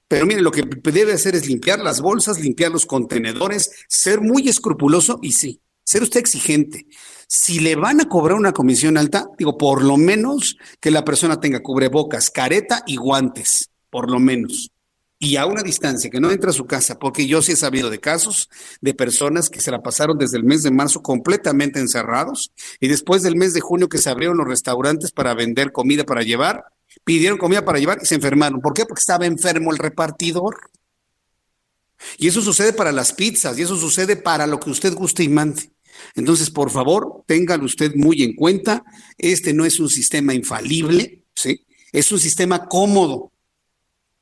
Pero mire, lo que debe hacer es limpiar las bolsas, limpiar los contenedores, ser muy escrupuloso y sí, ser usted exigente. Si le van a cobrar una comisión alta, digo, por lo menos que la persona tenga cubrebocas, careta y guantes, por lo menos y a una distancia, que no entra a su casa, porque yo sí he sabido de casos de personas que se la pasaron desde el mes de marzo completamente encerrados y después del mes de junio que se abrieron los restaurantes para vender comida para llevar, pidieron comida para llevar y se enfermaron. ¿Por qué? Porque estaba enfermo el repartidor. Y eso sucede para las pizzas y eso sucede para lo que usted guste y mande. Entonces, por favor, téngalo usted muy en cuenta. Este no es un sistema infalible, ¿sí? Es un sistema cómodo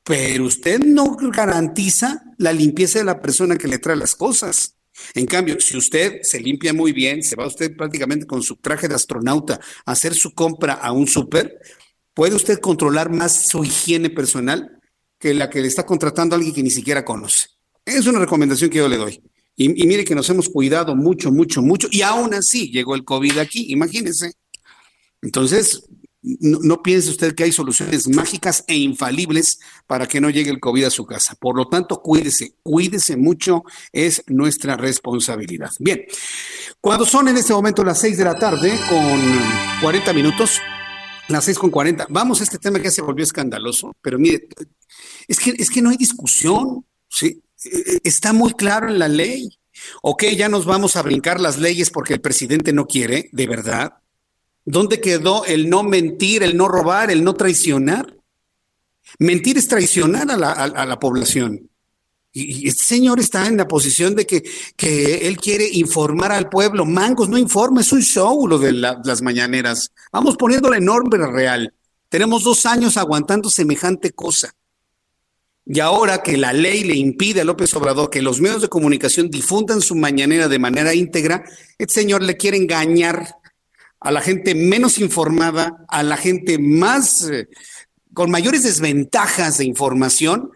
pero usted no garantiza la limpieza de la persona que le trae las cosas. En cambio, si usted se limpia muy bien, se va usted prácticamente con su traje de astronauta a hacer su compra a un súper, puede usted controlar más su higiene personal que la que le está contratando a alguien que ni siquiera conoce. Es una recomendación que yo le doy. Y, mire que nos hemos cuidado mucho, mucho, mucho, y aún así llegó el COVID aquí, imagínense. Entonces, no, piense usted que hay soluciones mágicas e infalibles para que no llegue el COVID a su casa. Por lo tanto, cuídese, cuídese mucho, es nuestra responsabilidad. Bien, cuando son en este momento las seis de la tarde con 40 minutos, las seis con 40, vamos a este tema que ya se volvió escandaloso, pero mire, es que, es que no hay discusión, ¿sí? Está muy claro en la ley. Ok, ya nos vamos a brincar las leyes porque el presidente no quiere, de verdad. ¿Dónde quedó el no mentir, el no robar, el no traicionar? Mentir es traicionar a la, población. Y, este señor está en la posición de que, que, él quiere informar al pueblo. Mangos no informa, es un show lo de las mañaneras. Vamos poniendo la enorme real. Tenemos dos años aguantando semejante cosa. Y ahora que la ley le impide a López Obrador que los medios de comunicación difundan su mañanera de manera íntegra, este señor le quiere engañar a la gente menos informada, a la gente más eh, con mayores desventajas de información,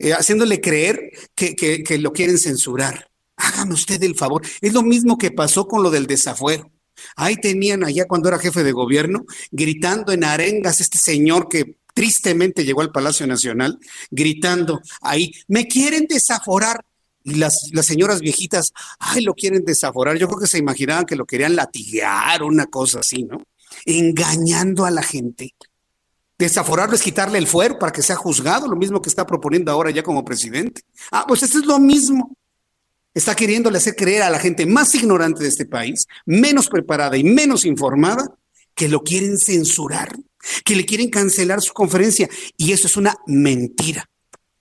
eh, haciéndole creer que, que, lo quieren censurar. Hágame usted el favor. Es lo mismo que pasó con lo del desafuero. Ahí tenían allá cuando era jefe de gobierno, gritando en arengas este señor que tristemente llegó al Palacio Nacional, gritando ahí, me quieren desaforar y las, las señoras viejitas, ay, lo quieren desaforar. Yo creo que se imaginaban que lo querían latigar, una cosa así, ¿no? Engañando a la gente. Desaforarlo es quitarle el fuero para que sea juzgado, lo mismo que está proponiendo ahora ya como presidente. Ah, pues eso es lo mismo. Está queriéndole hacer creer a la gente más ignorante de este país, menos preparada y menos informada, que lo quieren censurar, que le quieren cancelar su conferencia. Y eso es una mentira.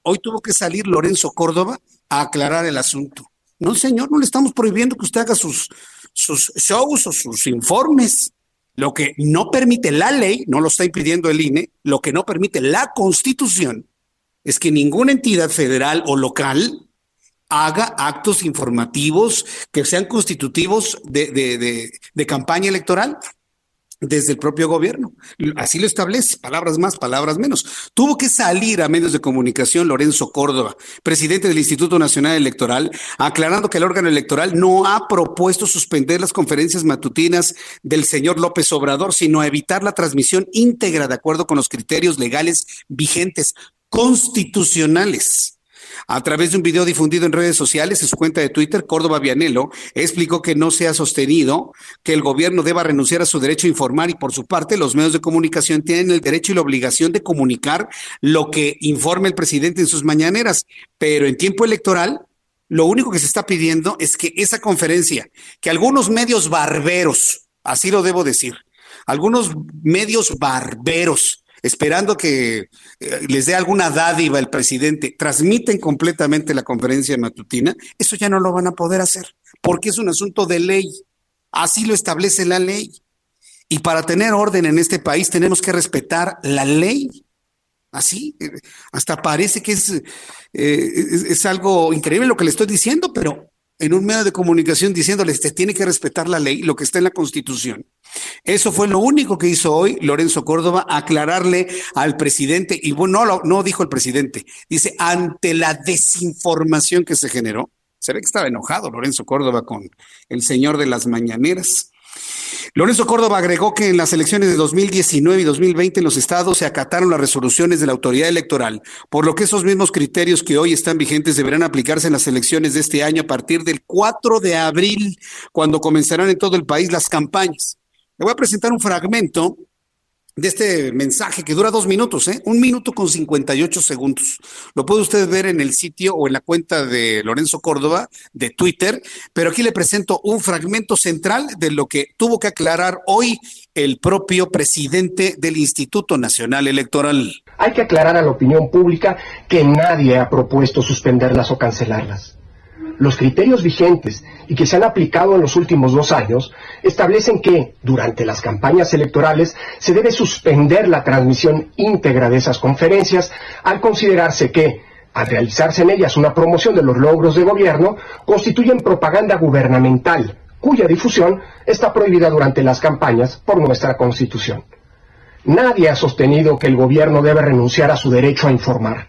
Hoy tuvo que salir Lorenzo Córdoba a aclarar el asunto. No, señor, no le estamos prohibiendo que usted haga sus, sus shows o sus informes. Lo que no permite la ley, no lo está impidiendo el INE, lo que no permite la constitución es que ninguna entidad federal o local haga actos informativos que sean constitutivos de, de, de campaña electoral desde el propio gobierno. Así lo establece, palabras más, palabras menos. Tuvo que salir a medios de comunicación Lorenzo Córdoba, presidente del Instituto Nacional Electoral, aclarando que el órgano electoral no ha propuesto suspender las conferencias matutinas del señor López Obrador, sino evitar la transmisión íntegra de acuerdo con los criterios legales vigentes constitucionales. A través de un video difundido en redes sociales en su cuenta de Twitter, Córdoba Vianelo explicó que no se ha sostenido que el gobierno deba renunciar a su derecho a informar y por su parte los medios de comunicación tienen el derecho y la obligación de comunicar lo que informe el presidente en sus mañaneras, pero en tiempo electoral lo único que se está pidiendo es que esa conferencia, que algunos medios barberos, así lo debo decir, algunos medios barberos esperando que eh, les dé alguna dádiva el presidente, transmiten completamente la conferencia matutina, eso ya no lo van a poder hacer, porque es un asunto de ley. Así lo establece la ley. Y para tener orden en este país tenemos que respetar la ley. Así, eh, hasta parece que es, es, algo increíble lo que le estoy diciendo, pero en un medio de comunicación diciéndoles, te tiene que respetar la ley, lo que está en la Constitución. Eso fue lo único que hizo hoy Lorenzo Córdoba, aclararle al presidente, y bueno, no, no dijo el presidente, dice, ante la desinformación que se generó, se ve que estaba enojado Lorenzo Córdoba con el señor de las mañaneras. Lorenzo Córdoba agregó que en las elecciones de 2019 y 2020 en los estados se acataron las resoluciones de la autoridad electoral, por lo que esos mismos criterios que hoy están vigentes deberán aplicarse en las elecciones de este año a partir del 4 de abril, cuando comenzarán en todo el país las campañas. Le voy a presentar un fragmento de este mensaje que dura dos minutos, ¿eh? un minuto con 58 segundos. Lo puede usted ver en el sitio o en la cuenta de Lorenzo Córdoba de Twitter, pero aquí le presento un fragmento central de lo que tuvo que aclarar hoy el propio presidente del Instituto Nacional Electoral. Hay que aclarar a la opinión pública que nadie ha propuesto suspenderlas o cancelarlas. Los criterios vigentes y que se han aplicado en los últimos dos años establecen que durante las campañas electorales se debe suspender la transmisión íntegra de esas conferencias al considerarse que, al realizarse en ellas una promoción de los logros de gobierno, constituyen propaganda gubernamental cuya difusión está prohibida durante las campañas por nuestra Constitución. Nadie ha sostenido que el gobierno debe renunciar a su derecho a informar.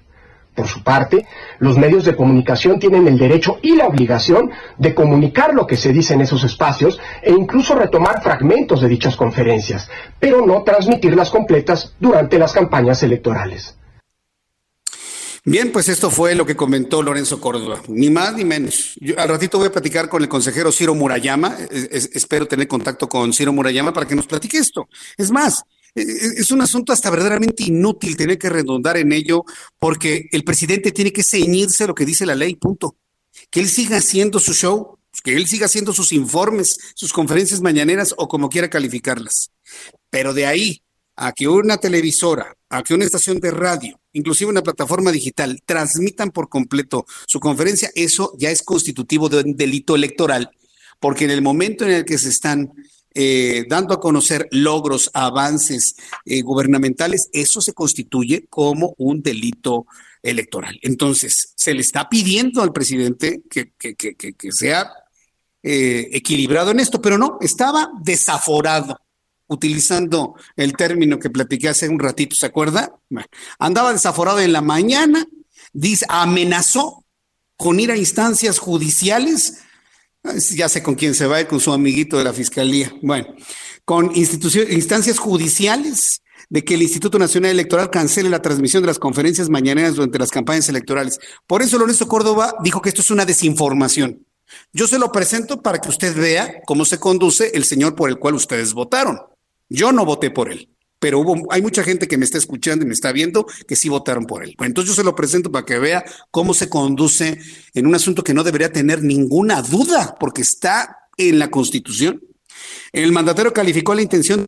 Por su parte, los medios de comunicación tienen el derecho y la obligación de comunicar lo que se dice en esos espacios e incluso retomar fragmentos de dichas conferencias, pero no transmitirlas completas durante las campañas electorales. Bien, pues esto fue lo que comentó Lorenzo Córdoba, ni más ni menos. Al ratito voy a platicar con el consejero Ciro Murayama, espero tener contacto con Ciro Murayama para que nos platique esto. Es más, es un asunto hasta verdaderamente inútil tener que redundar en ello, porque el presidente tiene que ceñirse a lo que dice la ley, punto. Que él siga haciendo su show, que él siga haciendo sus informes, sus conferencias mañaneras o como quiera calificarlas. Pero de ahí a que una televisora, a que una estación de radio, inclusive una plataforma digital, transmitan por completo su conferencia, eso ya es constitutivo de un delito electoral, porque en el momento en el que se están eh, dando a conocer logros, avances eh, gubernamentales, eso se constituye como un delito electoral. Entonces, se le está pidiendo al presidente que, que, sea eh, equilibrado en esto, pero no, estaba desaforado, utilizando el término que platiqué hace un ratito, ¿se acuerda? andaba desaforado en la mañana, dice, amenazó con ir a instancias judiciales ya sé con quién se va, con su amiguito de la fiscalía. Bueno, con instancias judiciales de que el Instituto Nacional Electoral cancele la transmisión de las conferencias mañaneras durante las campañas electorales. Por eso Lorenzo Córdoba dijo que esto es una desinformación. Yo se lo presento para que usted vea cómo se conduce el señor por el cual ustedes votaron. Yo no voté por él pero hay mucha gente que me está escuchando y me está viendo que sí votaron por él. Bueno, entonces yo se lo presento para que vea cómo se conduce en un asunto que no debería tener ninguna duda, porque está en la Constitución. El mandatario calificó la intención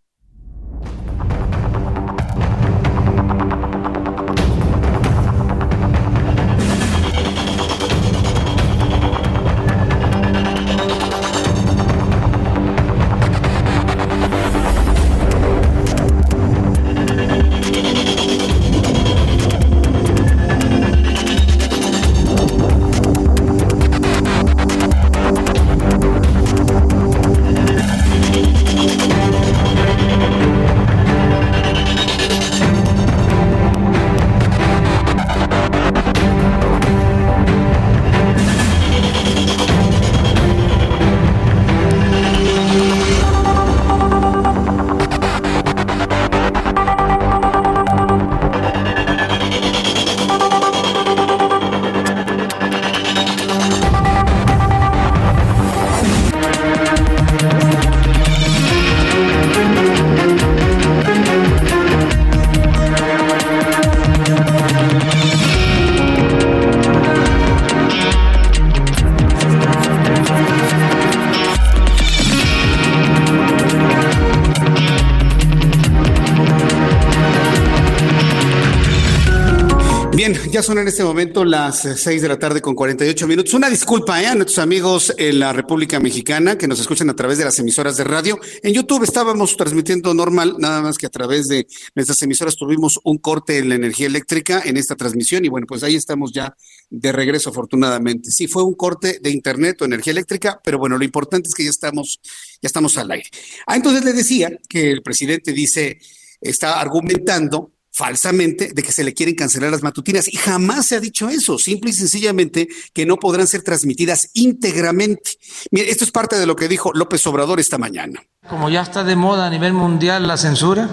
este momento las 6 de la tarde con 48 minutos. Una disculpa ¿eh? a nuestros amigos en la República Mexicana que nos escuchan a través de las emisoras de radio. En YouTube estábamos transmitiendo normal, nada más que a través de nuestras emisoras tuvimos un corte en la energía eléctrica en esta transmisión y bueno, pues ahí estamos ya de regreso afortunadamente. Sí, fue un corte de internet o energía eléctrica, pero bueno, lo importante es que ya estamos, ya estamos al aire. Ah, entonces le decía que el presidente dice, está argumentando falsamente de que se le quieren cancelar las matutinas y jamás se ha dicho eso, simple y sencillamente que no podrán ser transmitidas íntegramente. Mire, esto es parte de lo que dijo López Obrador esta mañana. Como ya está de moda a nivel mundial la censura,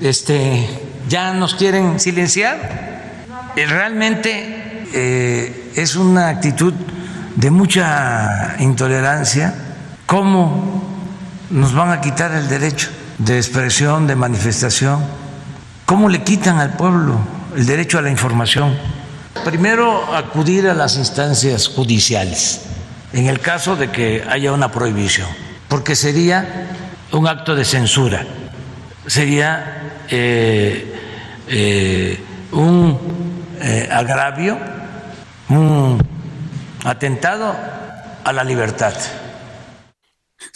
este, ya nos quieren silenciar. Eh, realmente eh, es una actitud de mucha intolerancia. ¿Cómo nos van a quitar el derecho de expresión, de manifestación? ¿Cómo le quitan al pueblo el derecho a la información? Primero, acudir a las instancias judiciales en el caso de que haya una prohibición, porque sería un acto de censura, sería eh, eh, un eh, agravio, un atentado a la libertad.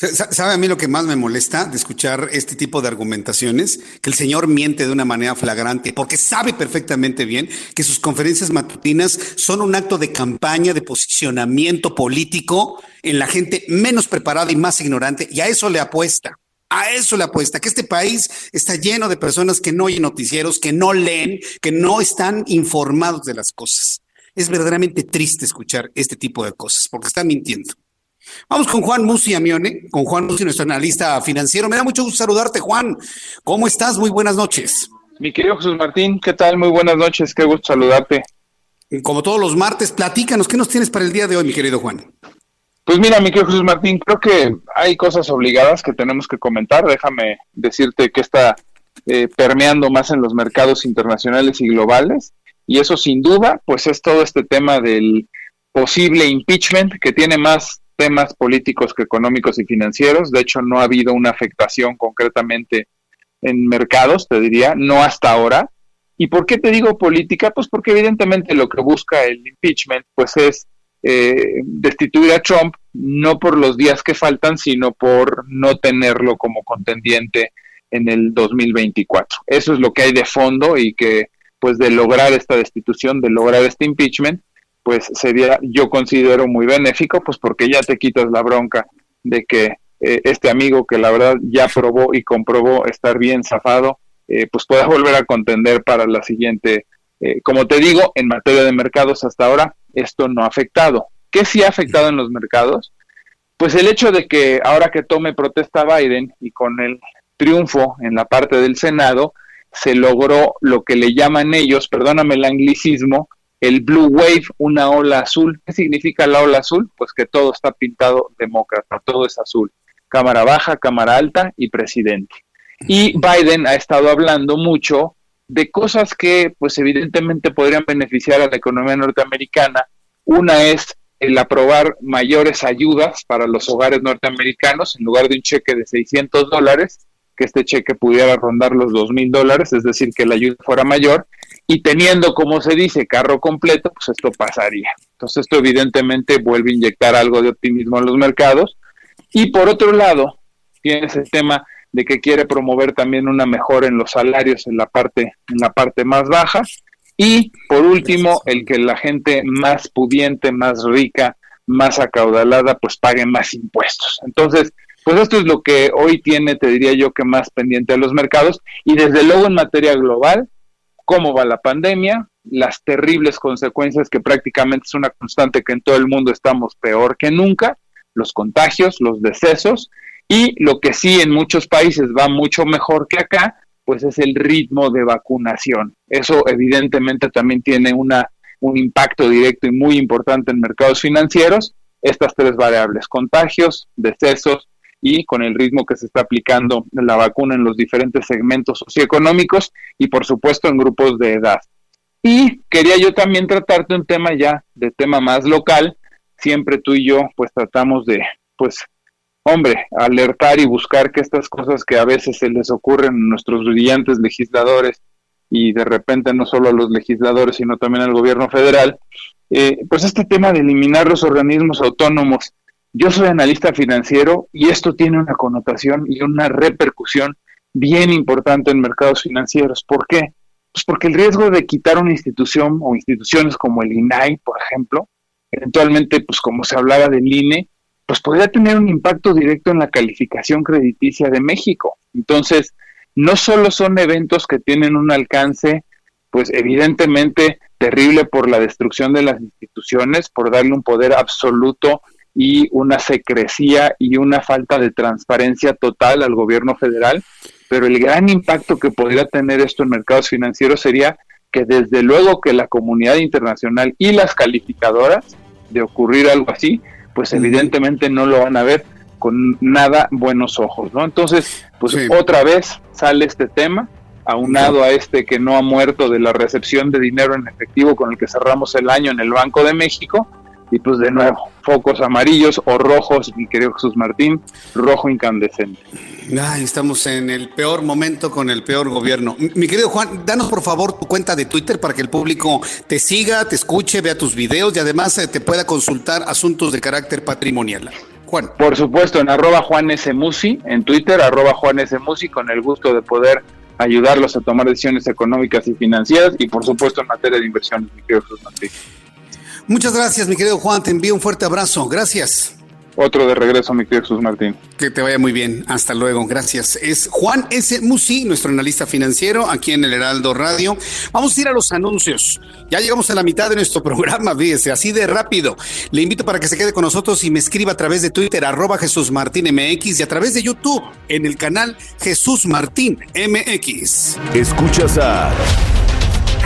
¿Sabe a mí lo que más me molesta de escuchar este tipo de argumentaciones? Que el señor miente de una manera flagrante, porque sabe perfectamente bien que sus conferencias matutinas son un acto de campaña, de posicionamiento político en la gente menos preparada y más ignorante, y a eso le apuesta. A eso le apuesta, que este país está lleno de personas que no oyen noticieros, que no leen, que no están informados de las cosas. Es verdaderamente triste escuchar este tipo de cosas, porque están mintiendo. Vamos con Juan Musi Amione, con Juan Musi, nuestro analista financiero. Me da mucho gusto saludarte, Juan. ¿Cómo estás? Muy buenas noches. Mi querido Jesús Martín, ¿qué tal? Muy buenas noches, qué gusto saludarte. Como todos los martes, platícanos, ¿qué nos tienes para el día de hoy, mi querido Juan? Pues mira, mi querido Jesús Martín, creo que hay cosas obligadas que tenemos que comentar. Déjame decirte que está eh, permeando más en los mercados internacionales y globales. Y eso sin duda, pues es todo este tema del posible impeachment que tiene más temas políticos que económicos y financieros. De hecho, no ha habido una afectación concretamente en mercados, te diría, no hasta ahora. ¿Y por qué te digo política? Pues porque evidentemente lo que busca el impeachment pues es eh, destituir a Trump no por los días que faltan, sino por no tenerlo como contendiente en el 2024. Eso es lo que hay de fondo y que pues de lograr esta destitución, de lograr este impeachment, pues sería, yo considero muy benéfico, pues porque ya te quitas la bronca de que eh, este amigo que la verdad ya probó y comprobó estar bien zafado, eh, pues pueda volver a contender para la siguiente. Eh, como te digo, en materia de mercados hasta ahora, esto no ha afectado. ¿Qué sí ha afectado en los mercados? Pues el hecho de que ahora que tome protesta Biden y con el triunfo en la parte del Senado, se logró lo que le llaman ellos, perdóname el anglicismo, el Blue Wave, una ola azul. ¿Qué significa la ola azul? Pues que todo está pintado demócrata, todo es azul. Cámara baja, cámara alta y presidente. Y Biden ha estado hablando mucho de cosas que, pues evidentemente podrían beneficiar a la economía norteamericana. Una es el aprobar mayores ayudas para los hogares norteamericanos en lugar de un cheque de 600 dólares, que este cheque pudiera rondar los 2 mil dólares, es decir, que la ayuda fuera mayor y teniendo, como se dice, carro completo, pues esto pasaría. Entonces esto evidentemente vuelve a inyectar algo de optimismo en los mercados. Y por otro lado, tienes el tema de que quiere promover también una mejora en los salarios en la parte, en la parte más baja. Y por último, el que la gente más pudiente, más rica, más acaudalada, pues pague más impuestos. Entonces, pues esto es lo que hoy tiene, te diría yo, que más pendiente a los mercados. Y desde luego en materia global, cómo va la pandemia, las terribles consecuencias que prácticamente es una constante que en todo el mundo estamos peor que nunca, los contagios, los decesos y lo que sí en muchos países va mucho mejor que acá, pues es el ritmo de vacunación. Eso evidentemente también tiene una, un impacto directo y muy importante en mercados financieros. Estas tres variables, contagios, decesos y con el ritmo que se está aplicando la vacuna en los diferentes segmentos socioeconómicos y por supuesto en grupos de edad. Y quería yo también tratarte un tema ya de tema más local. Siempre tú y yo pues tratamos de pues hombre, alertar y buscar que estas cosas que a veces se les ocurren a nuestros brillantes legisladores y de repente no solo a los legisladores, sino también al gobierno federal, eh, pues este tema de eliminar los organismos autónomos. Yo soy analista financiero y esto tiene una connotación y una repercusión bien importante en mercados financieros. ¿Por qué? Pues porque el riesgo de quitar una institución o instituciones como el INAI, por ejemplo, eventualmente, pues como se hablaba del INE, pues podría tener un impacto directo en la calificación crediticia de México. Entonces, no solo son eventos que tienen un alcance, pues evidentemente terrible por la destrucción de las instituciones, por darle un poder absoluto y una secrecía y una falta de transparencia total al gobierno federal, pero el gran impacto que podría tener esto en mercados financieros sería que desde luego que la comunidad internacional y las calificadoras de ocurrir algo así, pues evidentemente no lo van a ver con nada buenos ojos, ¿no? Entonces, pues otra vez sale este tema, aunado a este que no ha muerto de la recepción de dinero en efectivo con el que cerramos el año en el Banco de México, y pues de nuevo, focos amarillos o rojos, mi querido Jesús Martín, rojo incandescente. Ay, estamos en el peor momento con el peor gobierno. Mi querido Juan, danos por favor tu cuenta de Twitter para que el público te siga, te escuche, vea tus videos y además eh, te pueda consultar asuntos de carácter patrimonial. Juan. Por supuesto, en arroba Juan S. Musi, en Twitter, arroba Juan S. Musi, con el gusto de poder ayudarlos a tomar decisiones económicas y financieras y por supuesto en materia de inversiones, mi querido Jesús Martín. Muchas gracias, mi querido Juan. Te envío un fuerte abrazo. Gracias. Otro de regreso, mi querido Jesús Martín. Que te vaya muy bien. Hasta luego. Gracias. Es Juan S. Musi, nuestro analista financiero, aquí en el Heraldo Radio. Vamos a ir a los anuncios. Ya llegamos a la mitad de nuestro programa, fíjese, así de rápido. Le invito para que se quede con nosotros y me escriba a través de Twitter, arroba Jesús Martín MX y a través de YouTube en el canal Jesús Martín MX. Escuchas a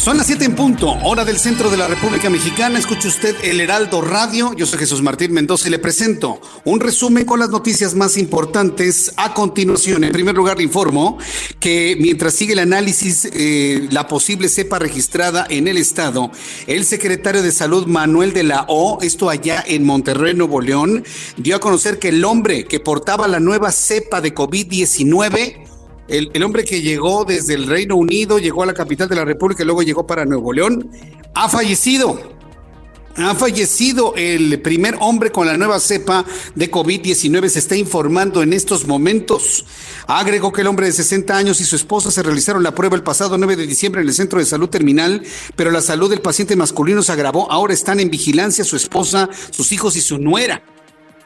Son las 7 en punto, hora del centro de la República Mexicana. Escuche usted el Heraldo Radio. Yo soy Jesús Martín Mendoza y le presento un resumen con las noticias más importantes a continuación. En primer lugar, le informo que mientras sigue el análisis, eh, la posible cepa registrada en el estado, el secretario de Salud Manuel de la O, esto allá en Monterrey, Nuevo León, dio a conocer que el hombre que portaba la nueva cepa de COVID-19 el, hombre que llegó desde el Reino Unido, llegó a la capital de la República y luego llegó para Nuevo León, ha fallecido. Ha fallecido el primer hombre con la nueva cepa de COVID-19, se está informando en estos momentos. Agregó que el hombre de 60 años y su esposa se realizaron la prueba el pasado 9 de diciembre en el Centro de Salud Terminal, pero la salud del paciente masculino se agravó. Ahora están en vigilancia su esposa, sus hijos y su nuera.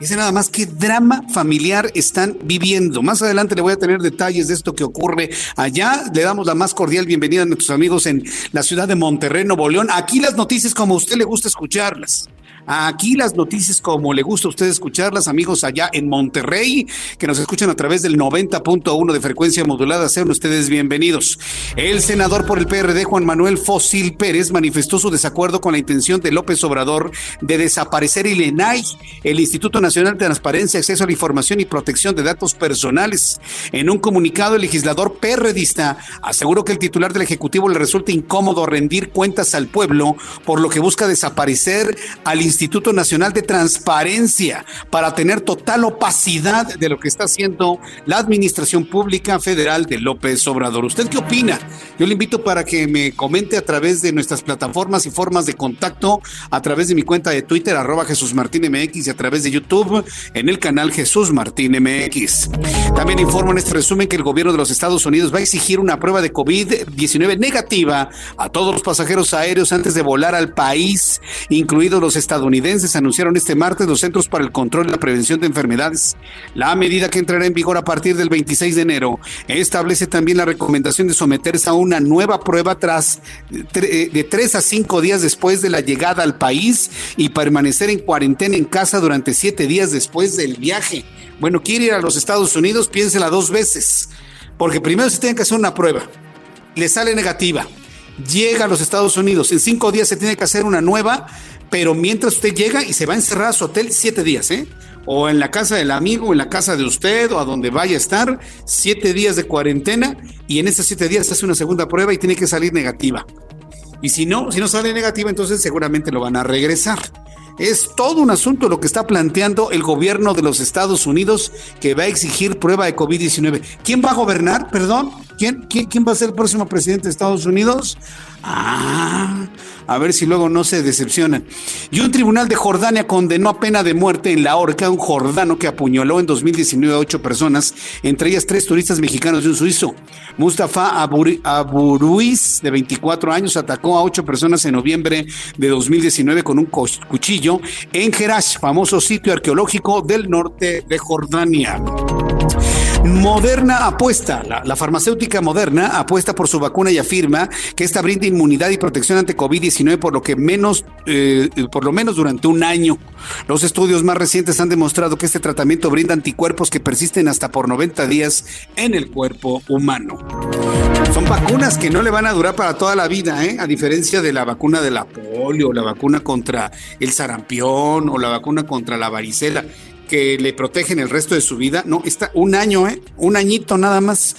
Dice nada más qué drama familiar están viviendo. Más adelante le voy a tener detalles de esto que ocurre allá. Le damos la más cordial bienvenida a nuestros amigos en la ciudad de Monterrey, Nuevo León. Aquí las noticias como a usted le gusta escucharlas. Aquí las noticias como le gusta a usted escucharlas, amigos allá en Monterrey, que nos escuchan a través del 90.1 de frecuencia modulada. Sean ustedes bienvenidos. El senador por el PRD, Juan Manuel Fósil Pérez, manifestó su desacuerdo con la intención de López Obrador de desaparecer el ENAI, el Instituto Nacional de Transparencia, Acceso a la Información y Protección de Datos Personales. En un comunicado, el legislador perredista aseguró que el titular del Ejecutivo le resulta incómodo rendir cuentas al pueblo, por lo que busca desaparecer al Instituto Instituto Nacional de Transparencia para tener total opacidad de lo que está haciendo la Administración Pública Federal de López Obrador. ¿Usted qué opina? Yo le invito para que me comente a través de nuestras plataformas y formas de contacto, a través de mi cuenta de Twitter, arroba Jesús Martín MX y a través de YouTube en el canal Jesús Martín MX. También informo en este resumen que el gobierno de los Estados Unidos va a exigir una prueba de COVID-19 negativa a todos los pasajeros aéreos antes de volar al país, incluidos los estadounidenses estadounidenses anunciaron este martes los Centros para el Control y la Prevención de Enfermedades. La medida que entrará en vigor a partir del 26 de enero establece también la recomendación de someterse a una nueva prueba tras de tres a cinco días después de la llegada al país y permanecer en cuarentena en casa durante siete días después del viaje. Bueno, quiere ir a los Estados Unidos, piénsela dos veces, porque primero se tiene que hacer una prueba le sale negativa. Llega a los Estados Unidos. En cinco días se tiene que hacer una nueva, pero mientras usted llega y se va a encerrar a su hotel siete días, ¿eh? O en la casa del amigo, o en la casa de usted, o a donde vaya a estar, siete días de cuarentena, y en esos siete días se hace una segunda prueba y tiene que salir negativa. Y si no, si no sale negativa, entonces seguramente lo van a regresar. Es todo un asunto lo que está planteando el gobierno de los Estados Unidos que va a exigir prueba de COVID-19. ¿Quién va a gobernar? Perdón. ¿Quién, quién, quién va a ser el próximo presidente de Estados Unidos? Ah, a ver si luego no se decepcionan. Y un tribunal de Jordania condenó a pena de muerte en la horca a un jordano que apuñaló en 2019 a ocho personas, entre ellas tres turistas mexicanos y un suizo. Mustafa Aburuiz, de 24 años, atacó a ocho personas en noviembre de 2019 con un cuchillo en Gerash, famoso sitio arqueológico del norte de Jordania. Moderna apuesta, la, farmacéutica Moderna apuesta por su vacuna y afirma que esta brinda inmunidad y protección ante COVID-19 por lo que menos, eh, por lo menos durante un año. Los estudios más recientes han demostrado que este tratamiento brinda anticuerpos que persisten hasta por 90 días en el cuerpo humano. Son vacunas que no le van a durar para toda la vida, ¿eh? a diferencia de la vacuna de la polio, la vacuna contra el sarampión o la vacuna contra la varicela que le protegen el resto de su vida. No, está un año, ¿eh? Un añito nada más.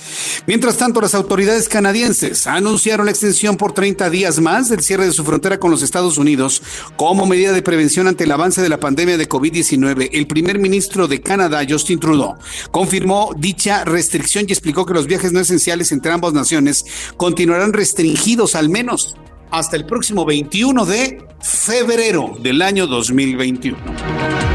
Mientras tanto, las autoridades canadienses anunciaron la extensión por 30 días más del cierre de su frontera con los Estados Unidos como medida de prevención ante el avance de la pandemia de COVID-19. El primer ministro de Canadá, Justin Trudeau, confirmó dicha restricción y explicó que los viajes no esenciales entre ambas naciones continuarán restringidos al menos hasta el próximo 21 de febrero del año 2021.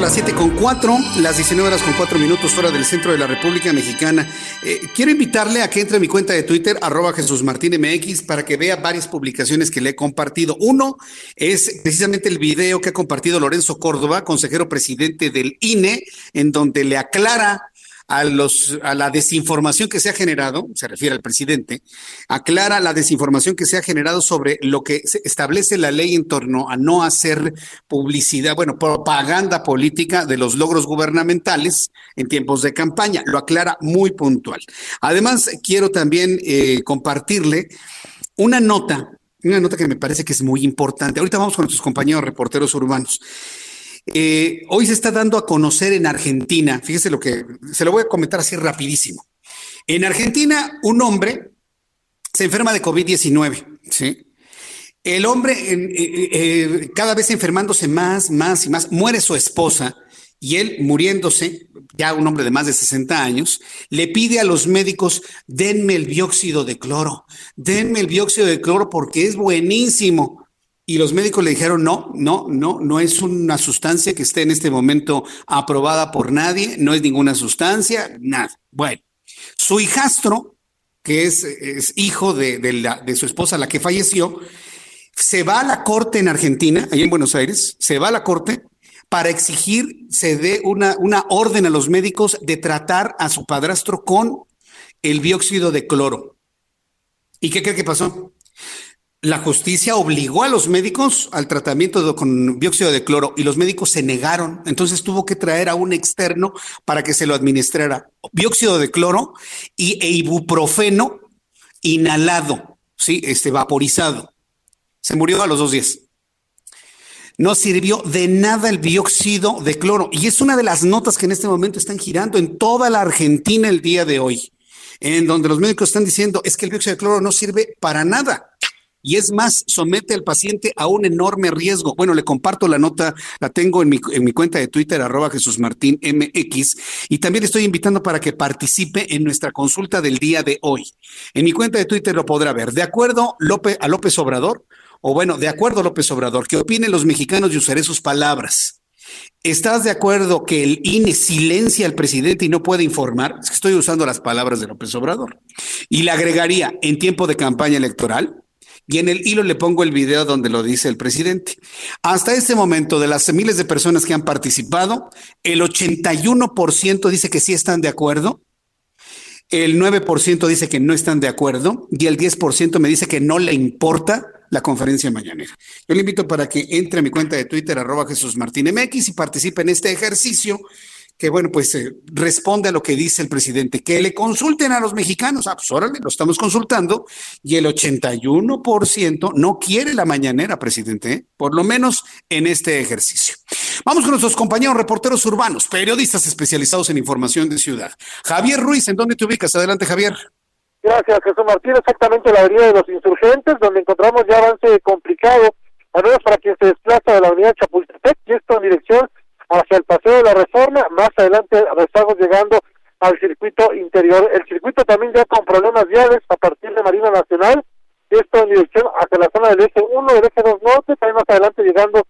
Las 7 con 4, las 19 horas con 4 minutos fuera del centro de la República Mexicana. Eh, quiero invitarle a que entre a mi cuenta de Twitter, arroba Jesús Martín MX, para que vea varias publicaciones que le he compartido. Uno es precisamente el video que ha compartido Lorenzo Córdoba, consejero presidente del INE, en donde le aclara a, los, a la desinformación que se ha generado, se refiere al presidente, aclara la desinformación que se ha generado sobre lo que establece la ley en torno a no hacer publicidad, bueno, propaganda política de los logros gubernamentales en tiempos de campaña. Lo aclara muy puntual. Además, quiero también eh, compartirle una nota, una nota que me parece que es muy importante. Ahorita vamos con nuestros compañeros reporteros urbanos. Eh, hoy se está dando a conocer en Argentina, fíjese lo que se lo voy a comentar así rapidísimo. En Argentina, un hombre se enferma de COVID-19, ¿sí? El hombre, eh, eh, cada vez enfermándose más, más y más, muere su esposa y él muriéndose, ya un hombre de más de 60 años, le pide a los médicos, denme el dióxido de cloro, denme el dióxido de cloro porque es buenísimo. Y los médicos le dijeron, no, no, no, no es una sustancia que esté en este momento aprobada por nadie, no es ninguna sustancia, nada. Bueno, su hijastro, que es, hijo de, de, su esposa, la que falleció, se va a la corte en Argentina, ahí en Buenos Aires, se va a la corte para exigir se dé una, una orden a los médicos de tratar a su padrastro con el dióxido de cloro. ¿Y qué cree que pasó? La justicia obligó a los médicos al tratamiento con dióxido de cloro y los médicos se negaron. Entonces tuvo que traer a un externo para que se lo administrara. Dióxido de cloro y e ibuprofeno inhalado, sí, este vaporizado. Se murió a los dos días. No sirvió de nada el dióxido de cloro. Y es una de las notas que en este momento están girando en toda la Argentina el día de hoy, en donde los médicos están diciendo es que el dióxido de cloro no sirve para nada y es más, somete al paciente a un enorme riesgo. Bueno, le comparto la nota, la tengo en mi, en mi cuenta de Twitter, arroba Jesús Martín MX, y también estoy invitando para que participe en nuestra consulta del día de hoy. En mi cuenta de Twitter lo podrá ver. De acuerdo López, a López Obrador, o bueno, de acuerdo a López Obrador, ¿qué opinen los mexicanos y usaré sus palabras? ¿Estás de acuerdo que el INE silencia al presidente y no puede informar? estoy usando las palabras de López Obrador. Y le agregaría, en tiempo de campaña electoral, y en el hilo le pongo el video donde lo dice el presidente. Hasta este momento, de las miles de personas que han participado, el 81% dice que sí están de acuerdo. el 9% dice que no están de acuerdo y el 10% me dice que no le importa la conferencia mañanera. Yo le invito para que entre a mi cuenta de Twitter, arroba Jesús Martín MX y participe en este ejercicio que bueno, pues eh, responde a lo que dice el presidente, que le consulten a los mexicanos. Ah, pues órale, lo estamos consultando y el 81% no quiere la mañanera, presidente, ¿eh? por lo menos en este ejercicio. Vamos con nuestros compañeros reporteros urbanos, periodistas especializados en información de ciudad. Javier Ruiz, ¿en dónde te ubicas? Adelante, Javier. Gracias, Jesús Martín. Exactamente la avenida de los insurgentes, donde encontramos ya avance complicado, al menos para quien se desplaza de la avenida Chapultepec, y esto en dirección hacia el Paseo de la Reforma, más adelante estamos llegando al circuito interior. El circuito también ya con problemas viales a partir de Marina Nacional, esto en dirección hacia la zona del eje 1, del eje 2 norte, también más adelante llegando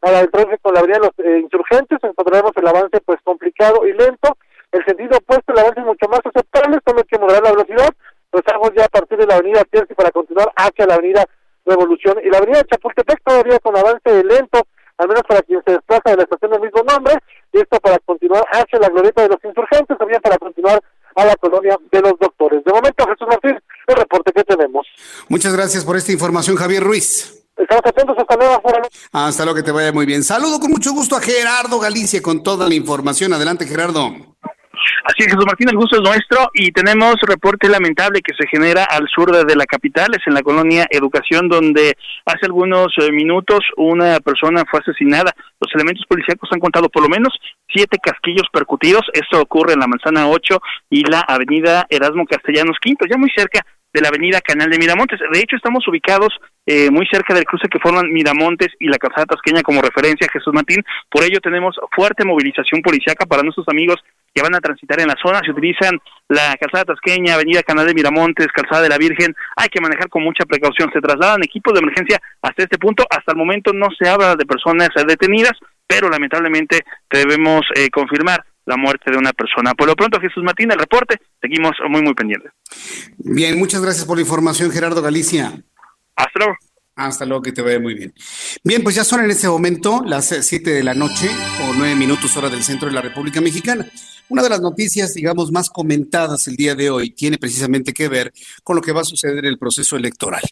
a la con la avenida de los eh, insurgentes, encontraremos el avance pues complicado y lento. El sentido opuesto, el avance mucho más aceptable, solo hay que moderar la velocidad. Pues ya a partir de la avenida Tierci para continuar hacia la avenida Revolución. Y la avenida Chapultepec todavía con avance lento, al menos para quien se desplaza de la estación del mismo nombre, y esto para continuar hacia la glorieta de los insurgentes, también para continuar a la colonia de los doctores. De momento, Jesús Martín, el reporte que tenemos. Muchas gracias por esta información, Javier Ruiz. Estamos atentos, hasta luego. Hasta luego, que te vaya muy bien. Saludo con mucho gusto a Gerardo Galicia con toda la información. Adelante, Gerardo. Así es, Jesús Martín, el gusto es nuestro y tenemos reporte lamentable que se genera al sur de la capital, es en la colonia Educación, donde hace algunos eh, minutos una persona fue asesinada. Los elementos policíacos han contado por lo menos siete casquillos percutidos. Esto ocurre en la manzana 8 y la avenida Erasmo Castellanos Quinto, ya muy cerca de la avenida Canal de Miramontes. De hecho, estamos ubicados eh, muy cerca del cruce que forman Miramontes y la calzada tasqueña como referencia, Jesús Martín. Por ello tenemos fuerte movilización policiaca para nuestros amigos que van a transitar en la zona. Si utilizan la calzada tasqueña, avenida Canal de Miramontes, calzada de la Virgen, hay que manejar con mucha precaución. Se trasladan equipos de emergencia hasta este punto. Hasta el momento no se habla de personas detenidas, pero lamentablemente debemos eh, confirmar la muerte de una persona. Por lo pronto, Jesús Martín, el reporte, seguimos muy, muy pendientes. Bien, muchas gracias por la información, Gerardo Galicia. Hasta luego. Hasta luego, que te vaya muy bien. Bien, pues ya son en este momento las 7 de la noche o 9 minutos hora del centro de la República Mexicana. Una de las noticias, digamos, más comentadas el día de hoy tiene precisamente que ver con lo que va a suceder en el proceso electoral.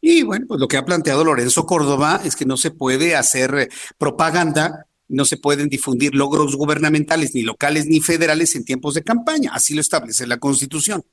Y bueno, pues lo que ha planteado Lorenzo Córdoba es que no se puede hacer propaganda no se pueden difundir logros gubernamentales, ni locales ni federales en tiempos de campaña. Así lo establece la Constitución.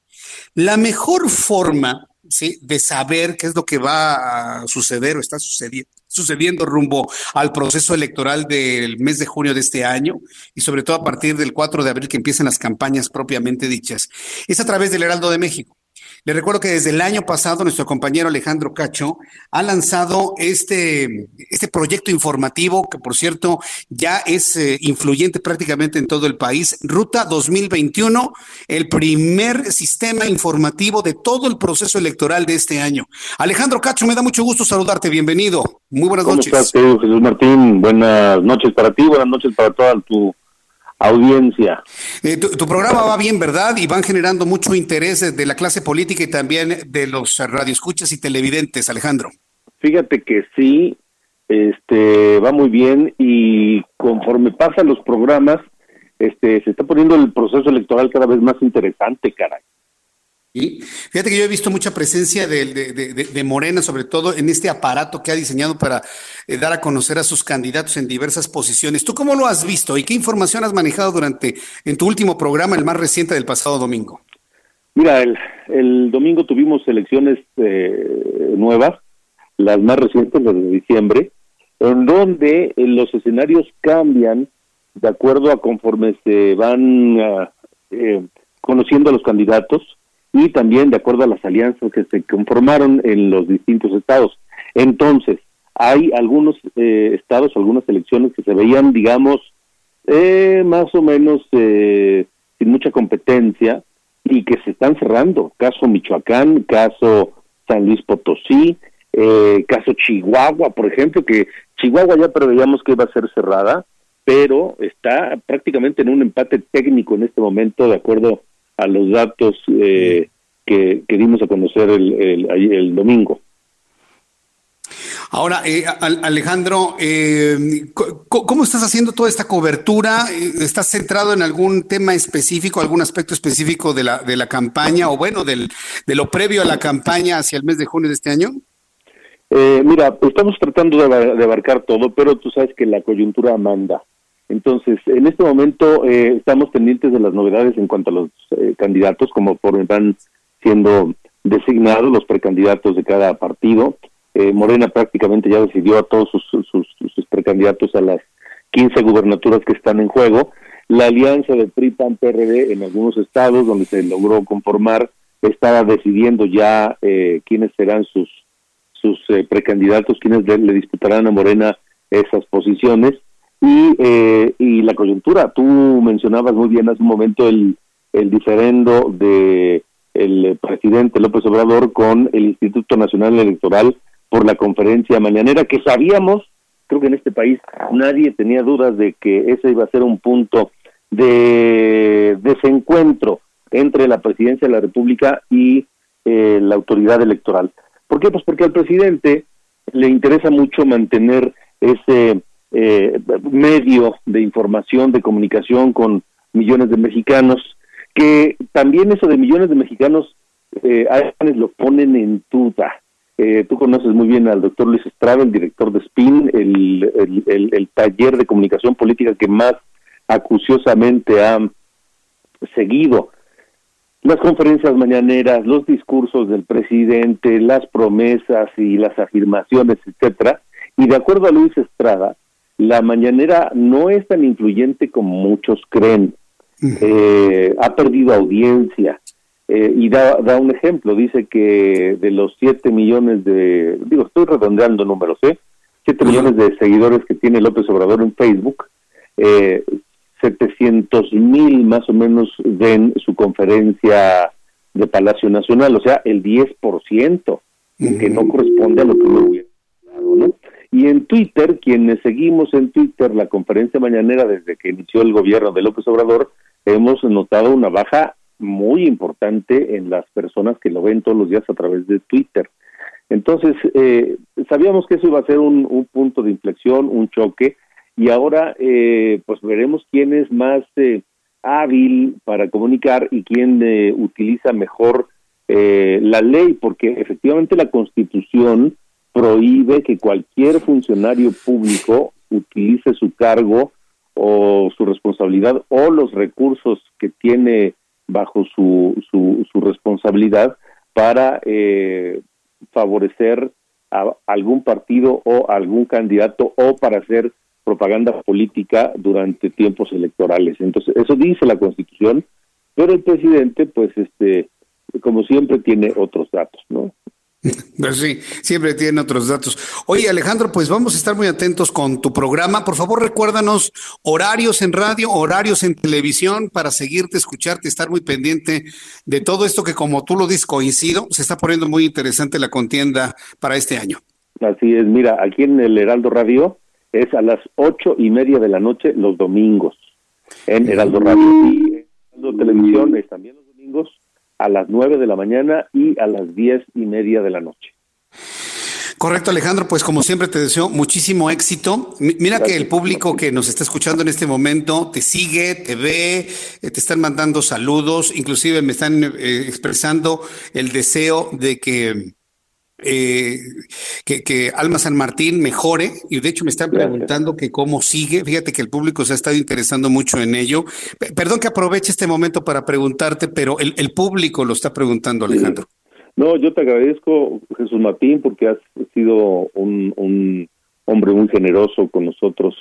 La mejor forma ¿sí? de saber qué es lo que va a suceder o está sucediendo, sucediendo rumbo al proceso electoral del mes de junio de este año y sobre todo a partir del 4 de abril que empiezan las campañas propiamente dichas, es a través del Heraldo de México. Le recuerdo que desde el año pasado nuestro compañero Alejandro Cacho ha lanzado este, este proyecto informativo que por cierto ya es eh, influyente prácticamente en todo el país, Ruta 2021, el primer sistema informativo de todo el proceso electoral de este año. Alejandro Cacho, me da mucho gusto saludarte, bienvenido. Muy buenas ¿Cómo noches. Estás, Jesús Martín? Buenas noches para ti, buenas noches para toda tu audiencia. Eh, tu, tu, programa va bien, ¿verdad? Y van generando mucho interés de la clase política y también de los radioescuchas y televidentes, Alejandro. Fíjate que sí, este va muy bien y conforme pasan los programas, este se está poniendo el proceso electoral cada vez más interesante, caray. Y fíjate que yo he visto mucha presencia de, Morena, sobre todo en este aparato que ha diseñado para eh, dar a conocer a sus candidatos en diversas posiciones. ¿Tú cómo lo has visto y qué información has manejado durante en tu último programa, el más reciente del pasado domingo? Mira, el, domingo tuvimos elecciones eh, nuevas, las más recientes, las de diciembre, en donde eh, los escenarios cambian de acuerdo a conforme se van uh, conociendo a los candidatos y también de acuerdo a las alianzas que se conformaron en los distintos estados. Entonces, hay algunos eh, estados, algunas elecciones que se veían, digamos, eh, más o menos eh, sin mucha competencia y que se están cerrando. Caso Michoacán, caso San Luis Potosí, eh, caso Chihuahua, por ejemplo, que Chihuahua ya preveíamos que iba a ser cerrada, pero está prácticamente en un empate técnico en este momento, de acuerdo a los datos eh, que, que, dimos a conocer el, el, el, domingo. Ahora, eh, Alejandro, eh, ¿cómo estás haciendo toda esta cobertura? Eh, ¿Estás centrado en algún tema específico, algún aspecto específico de la, de la campaña o bueno, del, de lo previo a la campaña hacia el mes de junio de este año? mira, estamos tratando de, abarcar todo, pero tú sabes que la coyuntura manda. Entonces, en este momento estamos pendientes de las novedades en cuanto a los candidatos, como por van siendo designados los precandidatos de cada partido. Eh, Morena prácticamente ya decidió a todos sus, sus, precandidatos a las 15 gubernaturas que están en juego. La alianza de PRI-PAN-PRD en algunos estados donde se logró conformar estaba decidiendo ya eh, quiénes serán sus sus eh, precandidatos, quiénes le, disputarán a Morena esas posiciones y, y la coyuntura. Tú mencionabas muy bien hace un momento el, el diferendo de el presidente López Obrador con el Instituto Nacional Electoral por la conferencia mañanera, que sabíamos, creo que en este país nadie tenía dudas de que ese iba a ser un punto de desencuentro entre la presidencia de la República y eh, la autoridad electoral. ¿Por qué? Pues porque al presidente le interesa mucho mantener ese eh, medio de información, de comunicación con millones de mexicanos, que también eso de millones de mexicanos eh, a quienes lo ponen en duda. Eh, tú conoces muy bien al doctor Luis Estrada, el director de SPIN, el, el, taller de comunicación política que más acuciosamente ha seguido las conferencias mañaneras, los discursos del presidente, las promesas y las afirmaciones, etcétera. Y de acuerdo a Luis Estrada, la mañanera no es tan influyente como muchos creen. Eh, ha perdido audiencia. Eh, y da, da un ejemplo, dice que de los 7 millones de, digo, estoy redondeando números, ¿eh? 7 millones de seguidores que tiene López Obrador en Facebook, eh, 700 mil más o menos ven su conferencia de Palacio Nacional, o sea, el 10%, que no corresponde a lo que me hubiera ¿no? Y en Twitter, quienes seguimos en Twitter la conferencia mañanera desde que inició el gobierno de López Obrador, hemos notado una baja muy importante en las personas que lo ven todos los días a través de Twitter. Entonces, eh, sabíamos que eso iba a ser un, punto de inflexión, un choque, y ahora eh, pues veremos quién es más eh, hábil para comunicar y quién utiliza mejor la ley, porque efectivamente la Constitución prohíbe que cualquier funcionario público utilice su cargo o su responsabilidad o los recursos que tiene bajo su, su, responsabilidad para eh, favorecer a algún partido o algún candidato o para hacer propaganda política durante tiempos electorales. Entonces, eso dice la Constitución, pero el presidente, pues, este, como siempre, tiene otros datos, ¿no? Pues sí, siempre tiene otros datos. Oye, Alejandro, pues vamos a estar muy atentos con tu programa. Por favor, recuérdanos horarios en radio, horarios en televisión para seguirte, escucharte, estar muy pendiente de todo esto que, como tú lo dices, coincido, se está poniendo muy interesante la contienda para este año. Así es, mira, aquí en el Heraldo Radio es a las ocho y media de la noche los domingos en Heraldo Radio y Heraldo Televisión es también a las 9 de la mañana y a las diez y media de la noche. Correcto, Alejandro. Pues como siempre te deseo muchísimo éxito. Mira que el público que nos está escuchando en este momento te sigue, te ve, eh, te están mandando saludos, inclusive me están eh, expresando el deseo de que eh, que, Alma San Martín mejore y de hecho me están preguntando que cómo sigue. Fíjate que el público se ha estado interesando mucho en ello. perdón que aproveche este momento para preguntarte, pero el, público lo está preguntando, Alejandro. No, yo te agradezco, Jesús Martín, porque has sido un, un hombre muy generoso con nosotros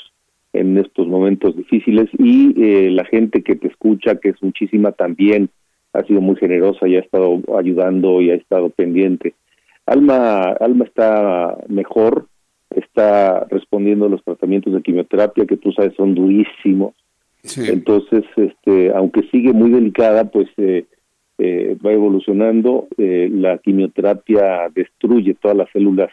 en estos momentos difíciles y eh, la gente que te escucha, que es muchísima también, ha sido muy generosa y ha estado ayudando y ha estado pendiente. Alma, Alma está mejor, está respondiendo a los tratamientos de quimioterapia que tú sabes son durísimos. Entonces, este, aunque sigue muy delicada, pues eh, eh, va evolucionando. Eh, la quimioterapia destruye todas las células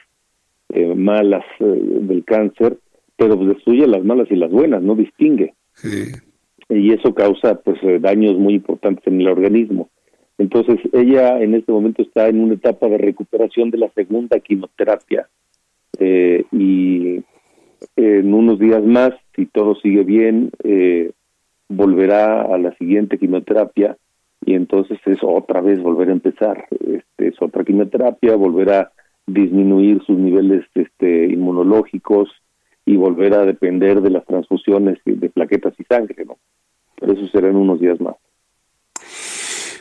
malas del cáncer, pero destruye las malas y las buenas, no distingue. Y eso causa pues daños muy importantes en el organismo. Entonces, ella en este momento está en una etapa de recuperación de la segunda quimioterapia. Eh, y en unos días más, si todo sigue bien, eh, volverá a la siguiente quimioterapia y entonces es otra vez volver a empezar. Este, es otra quimioterapia, volver a disminuir sus niveles este, inmunológicos y volver a depender de las transfusiones de plaquetas y sangre, ¿no? Pero eso será en unos días más.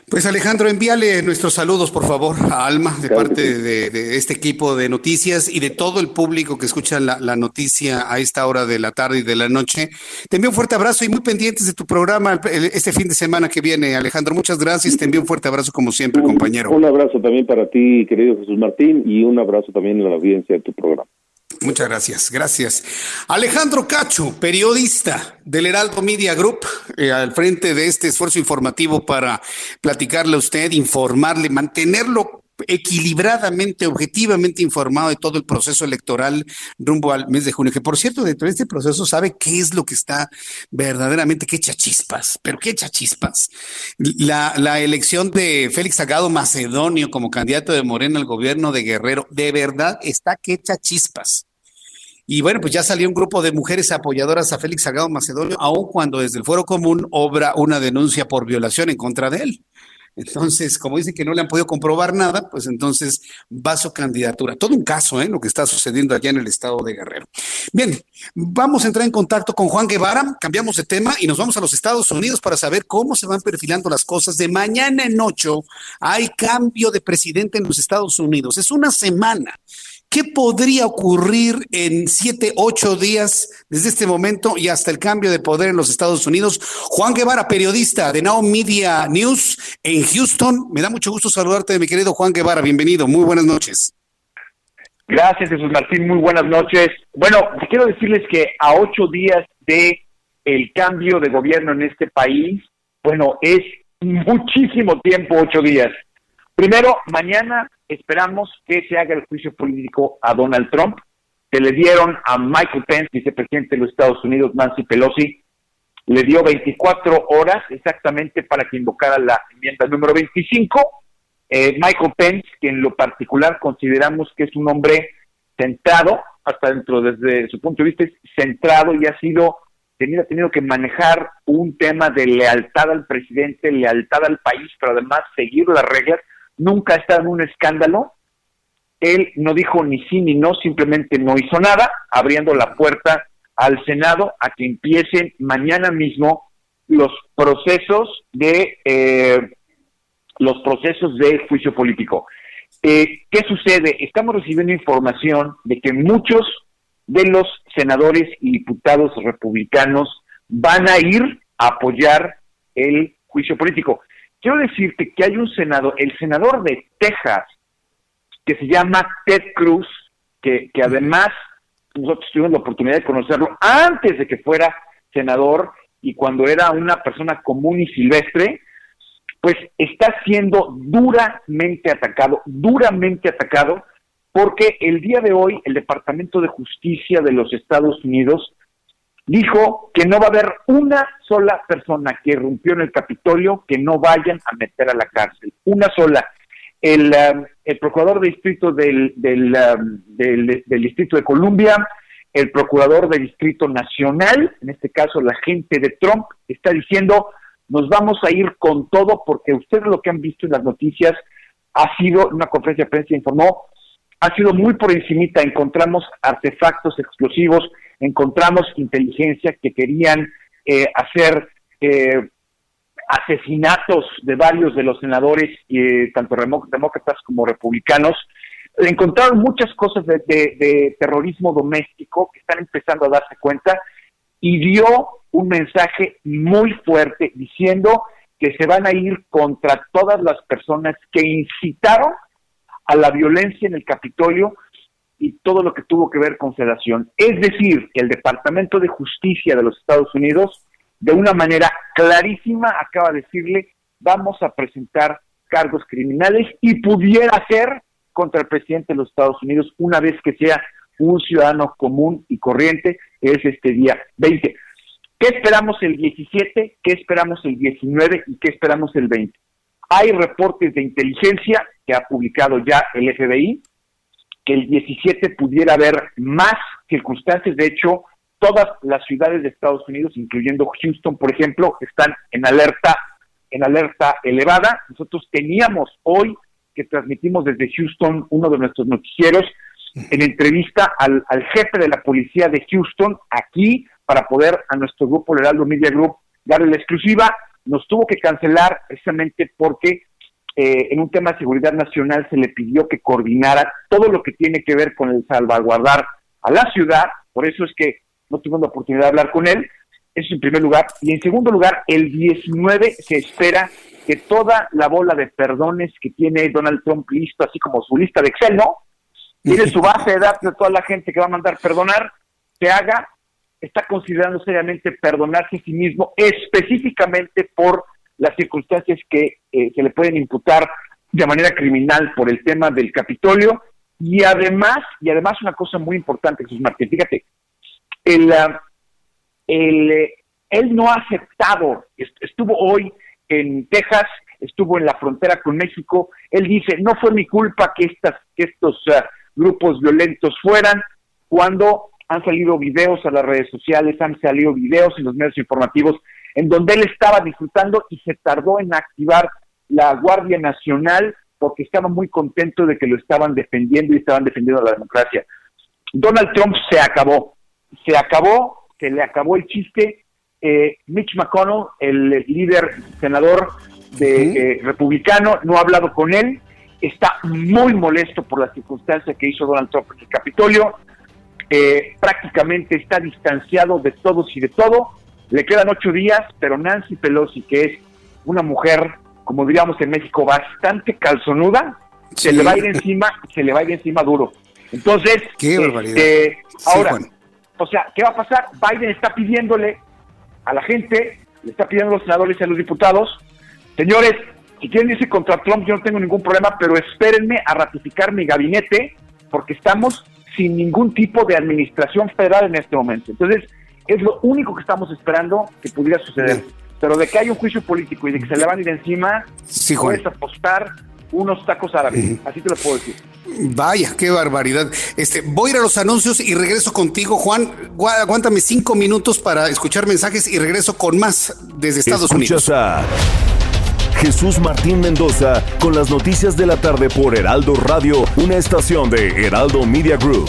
Pues Alejandro, envíale nuestros saludos, por favor, a Alma, de parte de, este equipo de noticias y de todo el público que escucha la, noticia a esta hora de la tarde y de la noche. Te envío un fuerte abrazo y muy pendientes de tu programa este fin de semana que viene, Alejandro. Muchas gracias. Te envío un fuerte abrazo como siempre, compañero. Un abrazo también para ti, querido Jesús Martín, y un abrazo también a la audiencia de tu programa. Muchas gracias, gracias. Alejandro Cacho, periodista del Heraldo Media Group, eh, al frente de este esfuerzo informativo para platicarle a usted, informarle, mantenerlo equilibradamente, objetivamente informado de todo el proceso electoral rumbo al mes de junio, que por cierto, dentro de este proceso sabe qué es lo que está verdaderamente, qué chachispas, pero qué chachispas. La, la elección de Félix Sagado Macedonio como candidato de Morena al gobierno de Guerrero, de verdad está que chispas. Y bueno, pues ya salió un grupo de mujeres apoyadoras a Félix Sagado Macedonio, aun cuando desde el Fuero Común obra una denuncia por violación en contra de él. Entonces, como dicen que no le han podido comprobar nada, pues entonces va su candidatura. Todo un caso, ¿eh? Lo que está sucediendo allá en el estado de Guerrero. Bien, vamos a entrar en contacto con Juan Guevara, cambiamos de tema y nos vamos a los Estados Unidos para saber cómo se van perfilando las cosas. De mañana en ocho hay cambio de presidente en los Estados Unidos. Es una semana. ¿Qué podría ocurrir en siete, ocho días desde este momento y hasta el cambio de poder en los Estados Unidos? Juan Guevara, periodista de Now Media News en Houston. Me da mucho gusto saludarte, mi querido Juan Guevara. Bienvenido. Muy buenas noches. Gracias, Jesús Martín. Muy buenas noches. Bueno, quiero decirles que a ocho días de el cambio de gobierno en este país, bueno, es muchísimo tiempo, ocho días. Primero, mañana esperamos que se haga el juicio político a Donald Trump. Se le dieron a Michael Pence, vicepresidente de los Estados Unidos, Nancy Pelosi, le dio 24 horas exactamente para que invocara la enmienda número 25. Eh, Michael Pence, que en lo particular consideramos que es un hombre centrado, hasta dentro desde su punto de vista es centrado y ha sido tenido, ha tenido que manejar un tema de lealtad al presidente, lealtad al país, pero además seguir las reglas nunca ha estado en un escándalo. Él no dijo ni sí ni no, simplemente no hizo nada, abriendo la puerta al Senado a que empiecen mañana mismo los procesos de eh, los procesos de juicio político. Eh, ¿Qué sucede? Estamos recibiendo información de que muchos de los senadores y diputados republicanos van a ir a apoyar el juicio político. Quiero decirte que hay un senador, el senador de Texas, que se llama Ted Cruz, que, que además nosotros tuvimos la oportunidad de conocerlo antes de que fuera senador y cuando era una persona común y silvestre, pues está siendo duramente atacado, duramente atacado, porque el día de hoy el Departamento de Justicia de los Estados Unidos dijo que no va a haber una sola persona que irrumpió en el Capitolio que no vayan a meter a la cárcel. Una sola. El, um, el procurador de distrito del, um, del, del, Distrito de Columbia, el procurador del Distrito Nacional, en este caso la gente de Trump, está diciendo, nos vamos a ir con todo porque ustedes lo que han visto en las noticias ha sido, una conferencia de prensa informó, ha sido muy por encimita, encontramos artefactos explosivos, encontramos inteligencia que querían eh, hacer eh, asesinatos de varios de los senadores, eh, tanto demócratas como republicanos. Encontraron muchas cosas de, terrorismo doméstico que están empezando a darse cuenta y dio un mensaje muy fuerte diciendo que se van a ir contra todas las personas que incitaron a la violencia en el Capitolio y todo lo que tuvo que ver con sedación. Es decir, el Departamento de Justicia de los Estados Unidos, de una manera clarísima, acaba de decirle, vamos a presentar cargos criminales y pudiera ser contra el presidente de los Estados Unidos una vez que sea un ciudadano común y corriente, es este día 20. ¿Qué esperamos el 17? ¿Qué esperamos el 19? ¿Y qué esperamos el 20? Hay reportes de inteligencia que ha publicado ya el FBI que el 17 pudiera haber más circunstancias. De hecho, todas las ciudades de Estados Unidos, incluyendo Houston, por ejemplo, están en alerta, en alerta elevada. Nosotros teníamos hoy que transmitimos desde Houston uno de nuestros noticieros en entrevista al, al jefe de la policía de Houston aquí para poder a nuestro grupo, el Heraldo Media Group, darle la exclusiva. Nos tuvo que cancelar precisamente porque eh, en un tema de seguridad nacional se le pidió que coordinara todo lo que tiene que ver con el salvaguardar a la ciudad. Por eso es que no tuvimos la oportunidad de hablar con él. Eso en primer lugar. Y en segundo lugar, el 19 se espera que toda la bola de perdones que tiene Donald Trump listo, así como su lista de Excel, ¿no? Tiene su base de datos de toda la gente que va a mandar perdonar, se haga, está considerando seriamente perdonarse a sí mismo, específicamente por las circunstancias que eh, se le pueden imputar de manera criminal por el tema del Capitolio. Y además, y además una cosa muy importante, Jesús Martín, fíjate, el, ah, el, eh, él no ha aceptado, estuvo hoy en Texas, estuvo en la frontera con México, él dice, no fue mi culpa que, estas, que estos ah, grupos violentos fueran, cuando han salido videos a las redes sociales, han salido videos en los medios informativos en donde él estaba disfrutando y se tardó en activar la Guardia Nacional porque estaba muy contento de que lo estaban defendiendo y estaban defendiendo la democracia. Donald Trump se acabó, se acabó, se le acabó el chiste. Eh, Mitch McConnell, el líder senador de, eh, republicano, no ha hablado con él, está muy molesto por la circunstancia que hizo Donald Trump en el Capitolio, eh, prácticamente está distanciado de todos y de todo, le quedan ocho días, pero Nancy Pelosi, que es una mujer, como diríamos en México, bastante calzonuda, se le va a ir encima, se le va a ir encima duro. Entonces, Qué barbaridad. este, ahora, o sea, ¿qué va a pasar? Biden está pidiéndole a la gente, le está pidiendo a los senadores y a los diputados, señores, si quieren irse contra Trump, yo no tengo ningún problema, pero espérenme a ratificar mi gabinete, porque estamos sin ningún tipo de administración federal en este momento. Entonces, es lo único que estamos esperando que pudiera suceder. Pero de que hay un juicio político y de que se le van a ir encima, puedes apostar unos tacos árabes. Así te lo puedo decir. Vaya, qué barbaridad. Este, voy a ir a los anuncios y regreso contigo, Juan. Aguántame cinco minutos para escuchar mensajes y regreso con más desde Estados Escuchas Unidos. a Jesús Martín Mendoza con las noticias de la tarde por Heraldo Radio, una estación de Heraldo Media Group.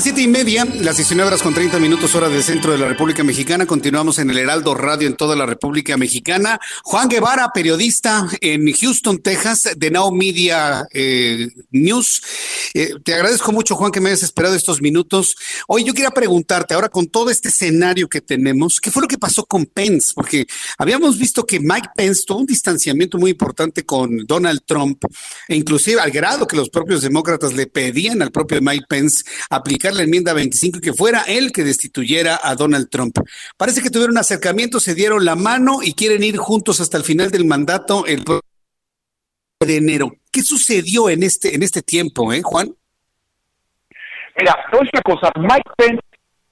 Siete y media, las 19 horas con 30 minutos hora del centro de la República Mexicana. Continuamos en el Heraldo Radio en toda la República Mexicana. Juan Guevara, periodista en Houston, Texas, de Now Media eh, News. Eh, te agradezco mucho, Juan, que me hayas esperado estos minutos. Hoy yo quería preguntarte, ahora con todo este escenario que tenemos, ¿qué fue lo que pasó con Pence? Porque habíamos visto que Mike Pence tuvo un distanciamiento muy importante con Donald Trump, e inclusive al grado que los propios demócratas le pedían al propio Mike Pence aplicar la enmienda 25 y que fuera él que destituyera a Donald Trump. Parece que tuvieron acercamiento, se dieron la mano y quieren ir juntos hasta el final del mandato el de enero. ¿Qué sucedió en este, en este tiempo, eh, Juan? Mira, te voy a decir una cosa, Mike Pence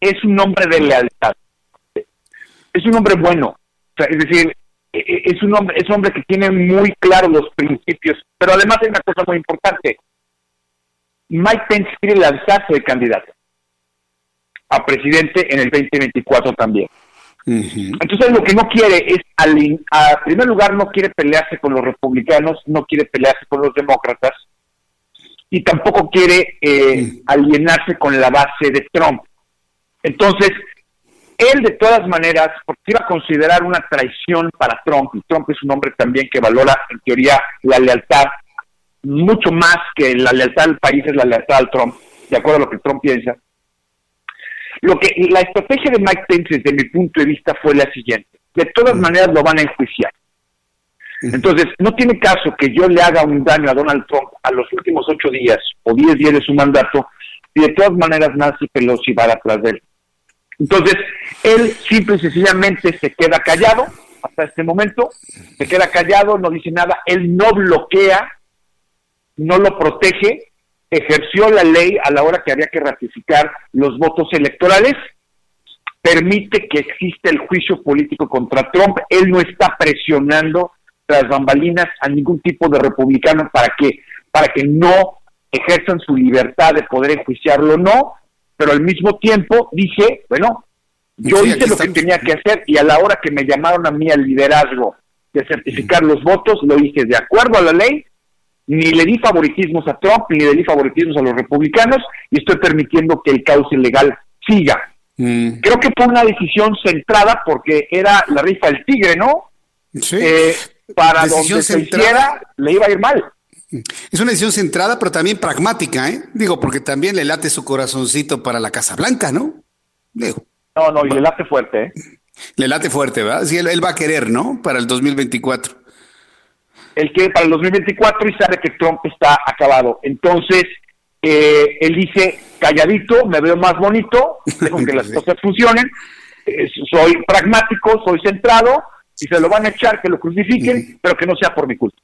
es un hombre de lealtad. Es un hombre bueno. Es decir, e- e- es un hombre, es un hombre que tiene muy claros los principios. Pero además hay una cosa muy importante. Mike Pence quiere lanzarse de candidato a presidente en el 2024 también. Entonces lo que no quiere es, a primer lugar, no quiere pelearse con los republicanos, no quiere pelearse con los demócratas y tampoco quiere eh, alienarse con la base de Trump. Entonces, él de todas maneras, porque iba a considerar una traición para Trump, y Trump es un hombre también que valora en teoría la lealtad mucho más que la lealtad al país es la lealtad al Trump, de acuerdo a lo que Trump piensa. Lo que la estrategia de Mike Pence desde mi punto de vista fue la siguiente. de todas maneras lo van a enjuiciar. Entonces, no tiene caso que yo le haga un daño a Donald Trump a los últimos ocho días o diez días de su mandato y de todas maneras Nancy Pelosi va atrás de él. Entonces, él simple y sencillamente se queda callado hasta este momento, se queda callado, no dice nada, él no bloquea, no lo protege, ejerció la ley a la hora que había que ratificar los votos electorales, permite que exista el juicio político contra Trump, él no está presionando tras bambalinas a ningún tipo de republicano para que para que no ejerzan su libertad de poder enjuiciarlo o no, pero al mismo tiempo dije, bueno, yo hice lo que tenía que hacer y a la hora que me llamaron a mí al liderazgo de certificar los votos, lo hice de acuerdo a la ley, ni le di favoritismos a Trump, ni le di favoritismos a los republicanos, y estoy permitiendo que el cauce legal siga. Mm. Creo que fue una decisión centrada porque era la rifa del tigre, ¿no? Sí. Eh, para donde se hiciera, le iba a ir mal. Es una decisión centrada, pero también pragmática, ¿eh? Digo, porque también le late su corazoncito para la Casa Blanca, ¿no? Digo. No, no, y le late fuerte, ¿eh? Le late fuerte, ¿verdad? Sí, él, va a querer, ¿no? Para el 2024. El que para el 2024 y sabe que Trump está acabado. Entonces, eh, él dice, calladito, me veo más bonito, dejo que las cosas funcionen, eh, soy pragmático, soy centrado, y se lo van a echar, que lo crucifiquen, pero que no sea por mi culpa.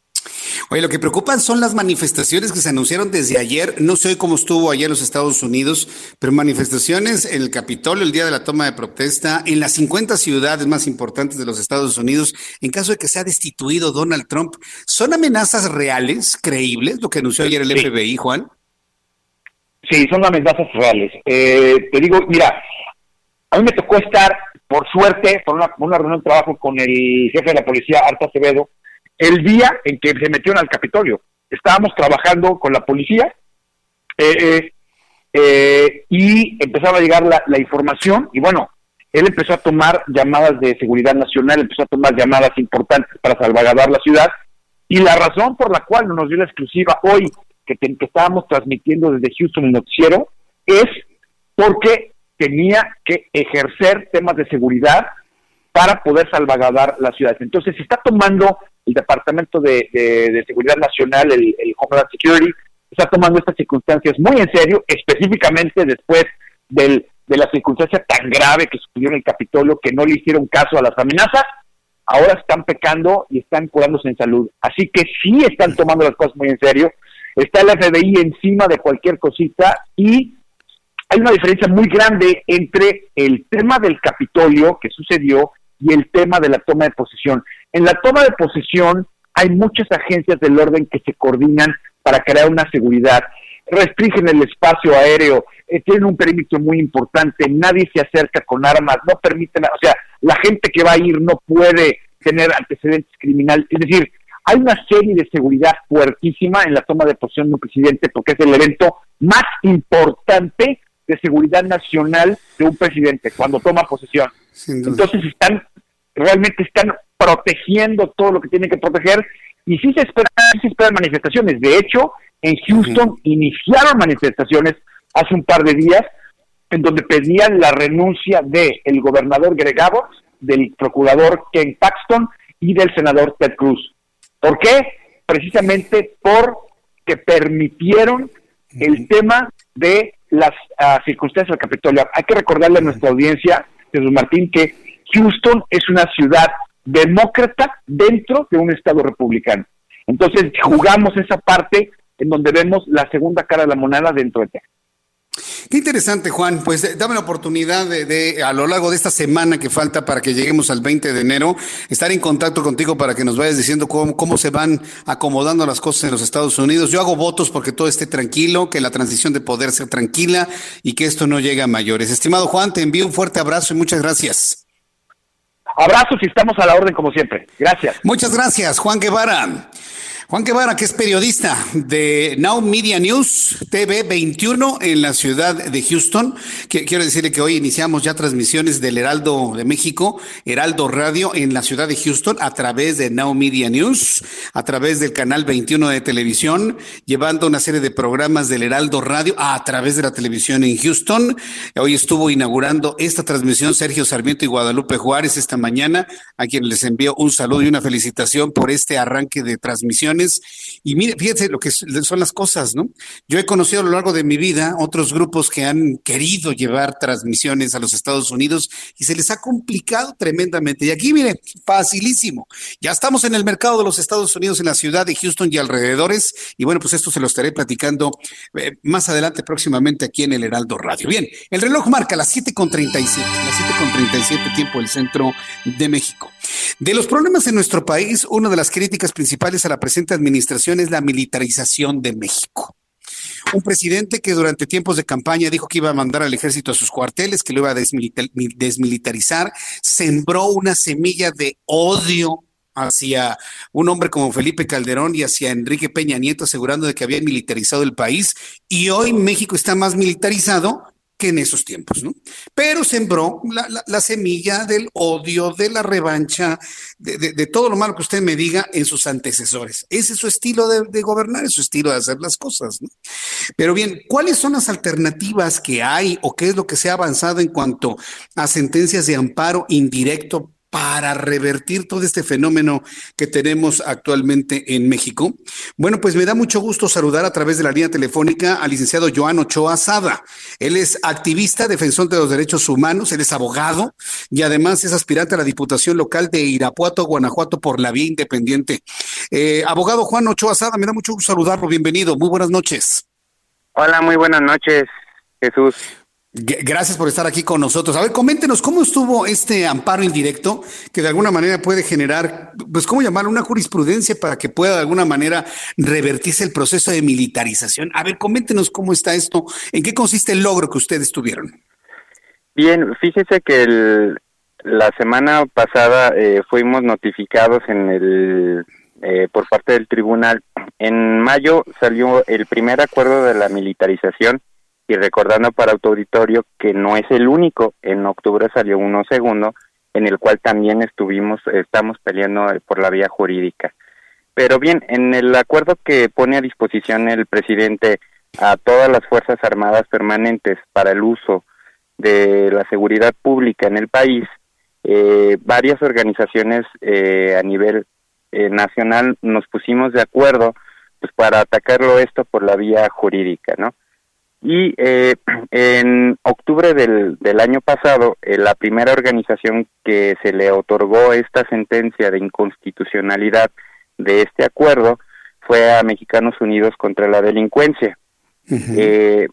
Oye, lo que preocupan son las manifestaciones que se anunciaron desde ayer. No sé cómo estuvo ayer en los Estados Unidos, pero manifestaciones en el Capitolio el día de la toma de protesta, en las 50 ciudades más importantes de los Estados Unidos, en caso de que sea destituido Donald Trump. ¿Son amenazas reales, creíbles, lo que anunció ayer el FBI, Juan? Sí, son amenazas reales. Eh, te digo, mira, a mí me tocó estar, por suerte, por una, una reunión de trabajo con el jefe de la policía, Arta Acevedo, el día en que se metieron al Capitolio. Estábamos trabajando con la policía eh, eh, eh, y empezaba a llegar la, información y bueno, él empezó a tomar llamadas de seguridad nacional, empezó a tomar llamadas importantes para salvaguardar la ciudad y la razón por la cual nos dio la exclusiva hoy que, que estábamos transmitiendo desde Houston el noticiero es porque tenía que ejercer temas de seguridad para poder salvaguardar la ciudad. Entonces se está tomando el Departamento de, Seguridad Nacional, el, Homeland Security, está tomando estas circunstancias muy en serio, específicamente después del, de la circunstancia tan grave que sucedió en el Capitolio, que no le hicieron caso a las amenazas, ahora están pecando y están curándose en salud. Así que sí están tomando las cosas muy en serio. Está el FBI encima de cualquier cosita y hay una diferencia muy grande entre el tema del Capitolio que sucedió y el tema de la toma de posesión. En la toma de posesión hay muchas agencias del orden que se coordinan para crear una seguridad, restringen el espacio aéreo, eh, tienen un perímetro muy importante, nadie se acerca con armas, no permiten, o sea, la gente que va a ir no puede tener antecedentes criminales, es decir, hay una serie de seguridad fuertísima en la toma de posesión de un presidente porque es el evento más importante de seguridad nacional de un presidente cuando toma posesión. Entonces están realmente están protegiendo todo lo que tienen que proteger y sí se esperan, se esperan manifestaciones. De hecho, en Houston iniciaron manifestaciones hace un par de días en donde pedían la renuncia del el gobernador Greg Abbott, del procurador Ken Paxton y del senador Ted Cruz. ¿Por qué? Precisamente porque permitieron el tema de las ah, circunstancias del Capitolio. Hay que recordarle a nuestra audiencia, Jesús Martín, que Houston es una ciudad demócrata dentro de un estado republicano. Entonces jugamos esa parte en donde vemos la segunda cara de la moneda dentro de Texas. Qué interesante, Juan. Pues eh, dame la oportunidad de, a lo largo de esta semana que falta para que lleguemos al 20 de enero, estar en contacto contigo para que nos vayas diciendo cómo, cómo se van acomodando las cosas en los Estados Unidos. Yo hago votos porque todo esté tranquilo, que la transición de poder sea tranquila y que esto no llegue a mayores. Estimado Juan, te envío un fuerte abrazo y muchas gracias. Abrazos y estamos a la orden como siempre. Gracias. Muchas gracias, Juan Guevara. Juan Guevara, que es periodista de Now Media News TV 21 en la ciudad de Houston. Quiero decirle que hoy iniciamos ya transmisiones del Heraldo de México, Heraldo Radio en la ciudad de Houston a través de Now Media News, a través del canal 21 de televisión, llevando una serie de programas del Heraldo Radio a través de la televisión en Houston. Hoy estuvo inaugurando esta transmisión Sergio Sarmiento y Guadalupe Juárez esta mañana, a quien les envío un saludo y una felicitación por este arranque de transmisiones. Y mire, fíjense lo que son las cosas, ¿no? Yo he conocido a lo largo de mi vida otros grupos que han querido llevar transmisiones a los Estados Unidos y se les ha complicado tremendamente. Y aquí, mire, facilísimo. Ya estamos en el mercado de los Estados Unidos, en la ciudad de Houston y alrededores. Y bueno, pues esto se lo estaré platicando eh, más adelante, próximamente aquí en el Heraldo Radio. Bien, el reloj marca las 7.37, las 7.37 tiempo del centro de México. De los problemas en nuestro país, una de las críticas principales a la presente administración es la militarización de México. Un presidente que durante tiempos de campaña dijo que iba a mandar al ejército a sus cuarteles, que lo iba a desmilitarizar, sembró una semilla de odio hacia un hombre como Felipe Calderón y hacia Enrique Peña Nieto, asegurando de que había militarizado el país. Y hoy México está más militarizado que en esos tiempos, ¿no? Pero sembró la, semilla del odio, de la revancha, de, todo lo malo que usted me diga en sus antecesores. Ese es su estilo de, de, gobernar, es su estilo de hacer las cosas, ¿no? Pero bien, ¿cuáles son las alternativas que hay o qué es lo que se ha avanzado en cuanto a sentencias de amparo indirecto para revertir todo este fenómeno que tenemos actualmente en México? Bueno, pues me da mucho gusto saludar a través de la línea telefónica al licenciado Joan Ochoa Sada. Él es activista, defensor de los derechos humanos, él es abogado y además es aspirante a la Diputación Local de Irapuato, Guanajuato, por la vía independiente. Eh, abogado Juan Ochoa Sada, me da mucho gusto saludarlo. Bienvenido. Muy buenas noches. Hola, muy buenas noches, Jesús. Gracias por estar aquí con nosotros. A ver, coméntenos cómo estuvo este amparo indirecto que de alguna manera puede generar, pues, ¿cómo llamarlo? Una jurisprudencia para que pueda de alguna manera revertirse el proceso de militarización. A ver, coméntenos cómo está esto, en qué consiste el logro que ustedes tuvieron. Bien, fíjese que la semana pasada eh, fuimos notificados en el eh, por parte del tribunal. En mayo salió el primer acuerdo de la militarización y recordando para tu auditorio que no es el único, en octubre salió uno segundo, en el cual también estuvimos, estamos peleando eh, por la vía jurídica. Pero bien, en el acuerdo que pone a disposición el presidente a todas las Fuerzas Armadas permanentes para el uso de la seguridad pública en el país, eh, varias organizaciones eh, a nivel nacional nos pusimos de acuerdo pues para atacarlo esto por la vía jurídica, ¿no? Y eh, en octubre del, del año pasado, eh, la primera organización que se le otorgó esta sentencia de inconstitucionalidad de este acuerdo fue a Mexicanos Unidos contra la Delincuencia. eh,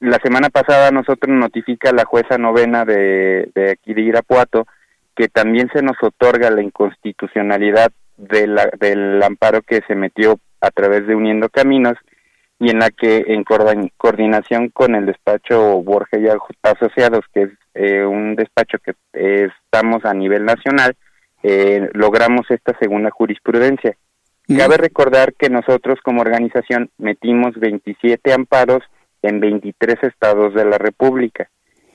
la semana pasada nosotros notifica la jueza novena de, de aquí de Irapuato que también se nos otorga la inconstitucionalidad de la, del amparo que se metió a través de Uniendo Caminos y en la que en coordinación con el despacho Borges y Asociados, que es eh, un despacho que estamos a nivel nacional, eh, logramos esta segunda jurisprudencia. Cabe recordar que nosotros como organización metimos 27 amparos en 23 estados de la República,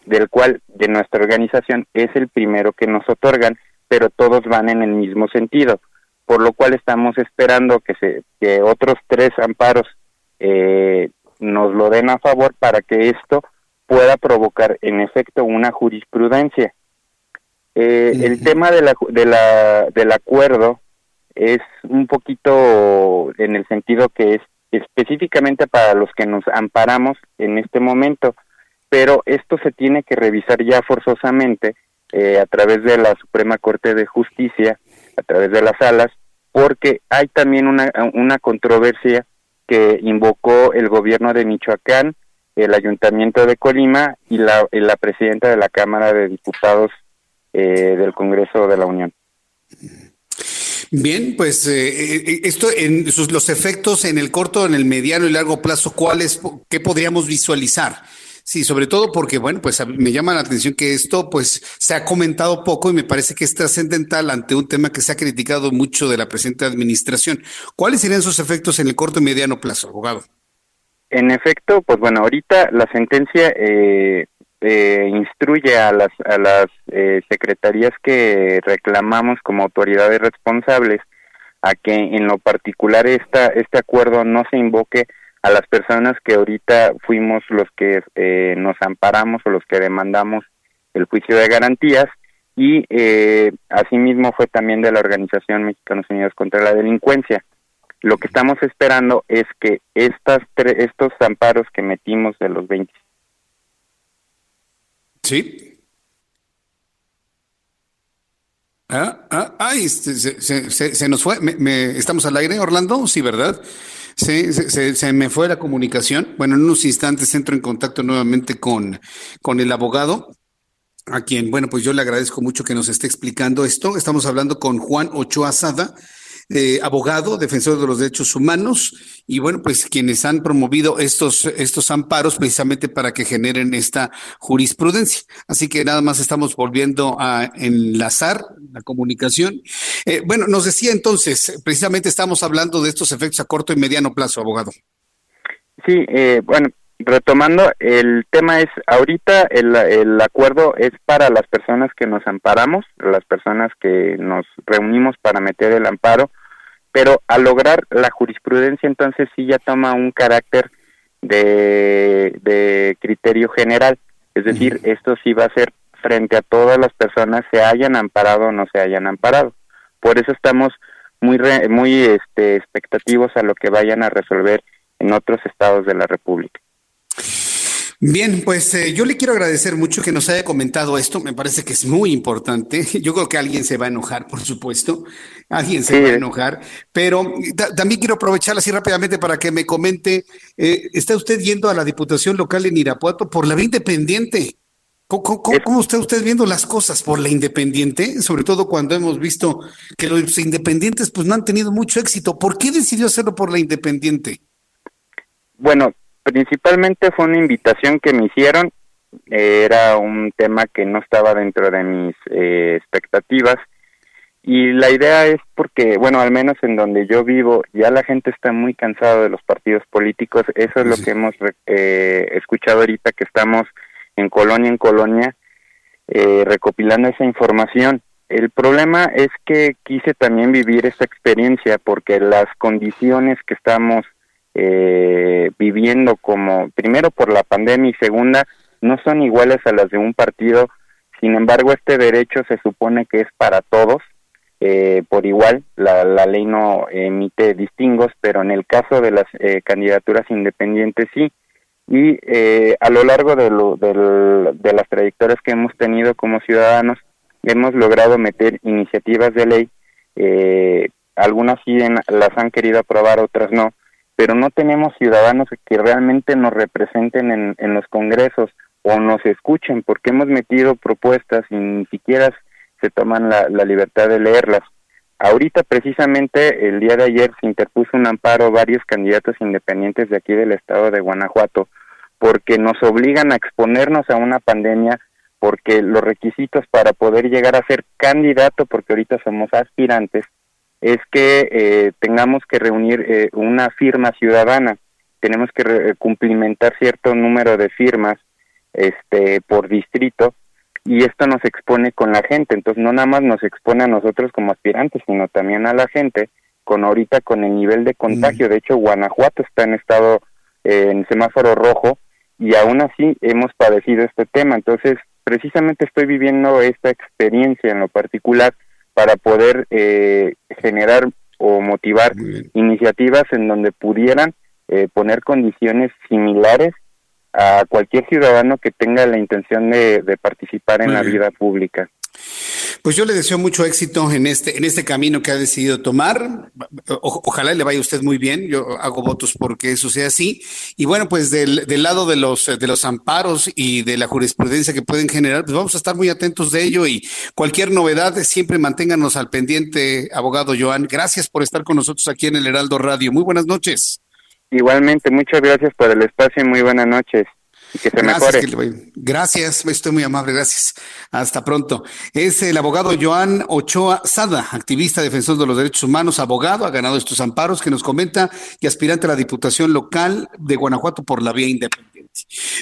del cual de nuestra organización es el primero que nos otorgan, pero todos van en el mismo sentido, por lo cual estamos esperando que, se, que otros tres amparos eh, nos lo den a favor para que esto pueda provocar en efecto una jurisprudencia. Eh, el tema de la, de la, del acuerdo es un poquito en el sentido que es específicamente para los que nos amparamos en este momento, pero esto se tiene que revisar ya forzosamente eh, a través de la Suprema Corte de Justicia, a través de las salas, porque hay también una, una controversia que invocó el gobierno de Michoacán, el ayuntamiento de Colima y la, presidenta de la Cámara de Diputados eh, del Congreso de la Unión. Bien, pues eh, eh, esto en los efectos en el corto, en el mediano y largo plazo, ¿cuáles, qué podríamos visualizar? Sí, sobre todo porque, bueno, pues me llama la atención que esto, pues, se ha comentado poco y me parece que es trascendental ante un tema que se ha criticado mucho de la presente administración. ¿Cuáles serían sus efectos en el corto y mediano plazo, abogado? En efecto, pues bueno, ahorita la sentencia eh, eh, instruye a las, a las eh, secretarías que reclamamos como autoridades responsables a que en lo particular esta, este acuerdo no se invoque a las personas que ahorita fuimos los que eh, nos amparamos o los que demandamos el juicio de garantías y eh, asimismo fue también de la Organización Mexicanos Unidos contra la Delincuencia. Lo que estamos esperando es que estas estos amparos que metimos de los 20 Sí. Ah, ah, ay, se, se, nos fue. Me, ¿Estamos al aire, Orlando? Sí, ¿verdad? Sí, se, me fue la comunicación. Bueno, en unos instantes entro en contacto nuevamente con, con el abogado, a quien, bueno, pues yo le agradezco mucho que nos esté explicando esto. Estamos hablando con Juan Ochoa Sada, eh, abogado, defensor de los derechos humanos, y bueno, pues quienes han promovido estos, estos amparos precisamente para que generen esta jurisprudencia. Así que nada más estamos volviendo a enlazar la comunicación. Eh, bueno, nos decía entonces, precisamente estamos hablando de estos efectos a corto y mediano plazo, abogado. Sí, eh, bueno, retomando, el tema es, ahorita el, el, acuerdo es para las personas que nos amparamos, las personas que nos reunimos para meter el amparo, pero al lograr la jurisprudencia entonces sí ya toma un carácter de, de criterio general, es decir, esto sí va a ser frente a todas las personas, se hayan amparado o no se hayan amparado. Por eso estamos muy, muy este, expectativos a lo que vayan a resolver en otros estados de la República. Bien, pues eh, yo le quiero agradecer mucho que nos haya comentado esto. Me parece que es muy importante. Yo creo que alguien se va a enojar, por supuesto. Alguien se va a enojar. Pero también quiero aprovechar así rápidamente para que me comente. Eh, ¿Está usted yendo a la Diputación Local en Irapuato por la vía independiente? ¿Cómo, está usted viendo las cosas por la independiente? Sobre todo cuando hemos visto que los independientes pues no han tenido mucho éxito. ¿Por qué decidió hacerlo por la independiente? Bueno, principalmente fue una invitación que me hicieron, era un tema que no estaba dentro de mis eh, expectativas y la idea es porque, bueno, al menos en donde yo vivo, ya la gente está muy cansada de los partidos políticos, eso es lo que hemos eh, escuchado ahorita que estamos en colonia en colonia eh, recopilando esa información. El problema es que quise también vivir esta experiencia porque las condiciones que estamos eh, viviendo como, primero por la pandemia y segunda, no son iguales a las de un partido. Sin embargo, este derecho se supone que es para todos, eh, por igual. La, la ley no emite distingos, pero en el caso de las eh, candidaturas independientes sí. Y eh, a lo largo de, lo, de las trayectorias que hemos tenido como ciudadanos, hemos logrado meter iniciativas de ley. Eh, algunas sí las han querido aprobar, otras no pero no tenemos ciudadanos que realmente nos representen en, en los congresos o nos escuchen, porque hemos metido propuestas y ni siquiera se toman la, la libertad de leerlas. Ahorita precisamente el día de ayer se interpuso un amparo varios candidatos independientes de aquí del estado de Guanajuato porque nos obligan a exponernos a una pandemia porque los requisitos para poder llegar a ser candidato, porque ahorita somos aspirantes, es que eh, tengamos que reunir eh, una firma ciudadana, tenemos que eh, cumplimentar cierto número de firmas este por distrito y esto nos expone con la gente, entonces no nada más nos expone a nosotros como aspirantes, sino también a la gente con ahorita con el nivel de contagio, de hecho Guanajuato está en estado en semáforo rojo y aún así hemos padecido este tema, entonces precisamente estoy viviendo esta experiencia en lo particular para poder eh, generar o motivar iniciativas en donde pudieran eh, poner condiciones similares a cualquier ciudadano que tenga la intención de, participar en la vida pública. Pues yo le deseo mucho éxito en este, en este camino que ha decidido tomar. ojalá le vaya usted muy bien. Yo hago votos porque eso sea así. Y bueno, pues del, del, lado de los, de los amparos y de la jurisprudencia que pueden generar, pues vamos a estar muy atentos de ello y cualquier novedad, siempre manténganos al pendiente, abogado Joan. Gracias por estar con nosotros aquí en el Heraldo Radio. Muy buenas noches. Igualmente, muchas gracias por el espacio y muy buenas noches. Que se mejore. Gracias, estoy muy amable, gracias. Hasta pronto. Es el abogado Joan Ochoa Sada, activista defensor de los derechos humanos, abogado, ha ganado estos amparos que nos comenta y aspirante a la Diputación Local de Guanajuato por la vía independiente.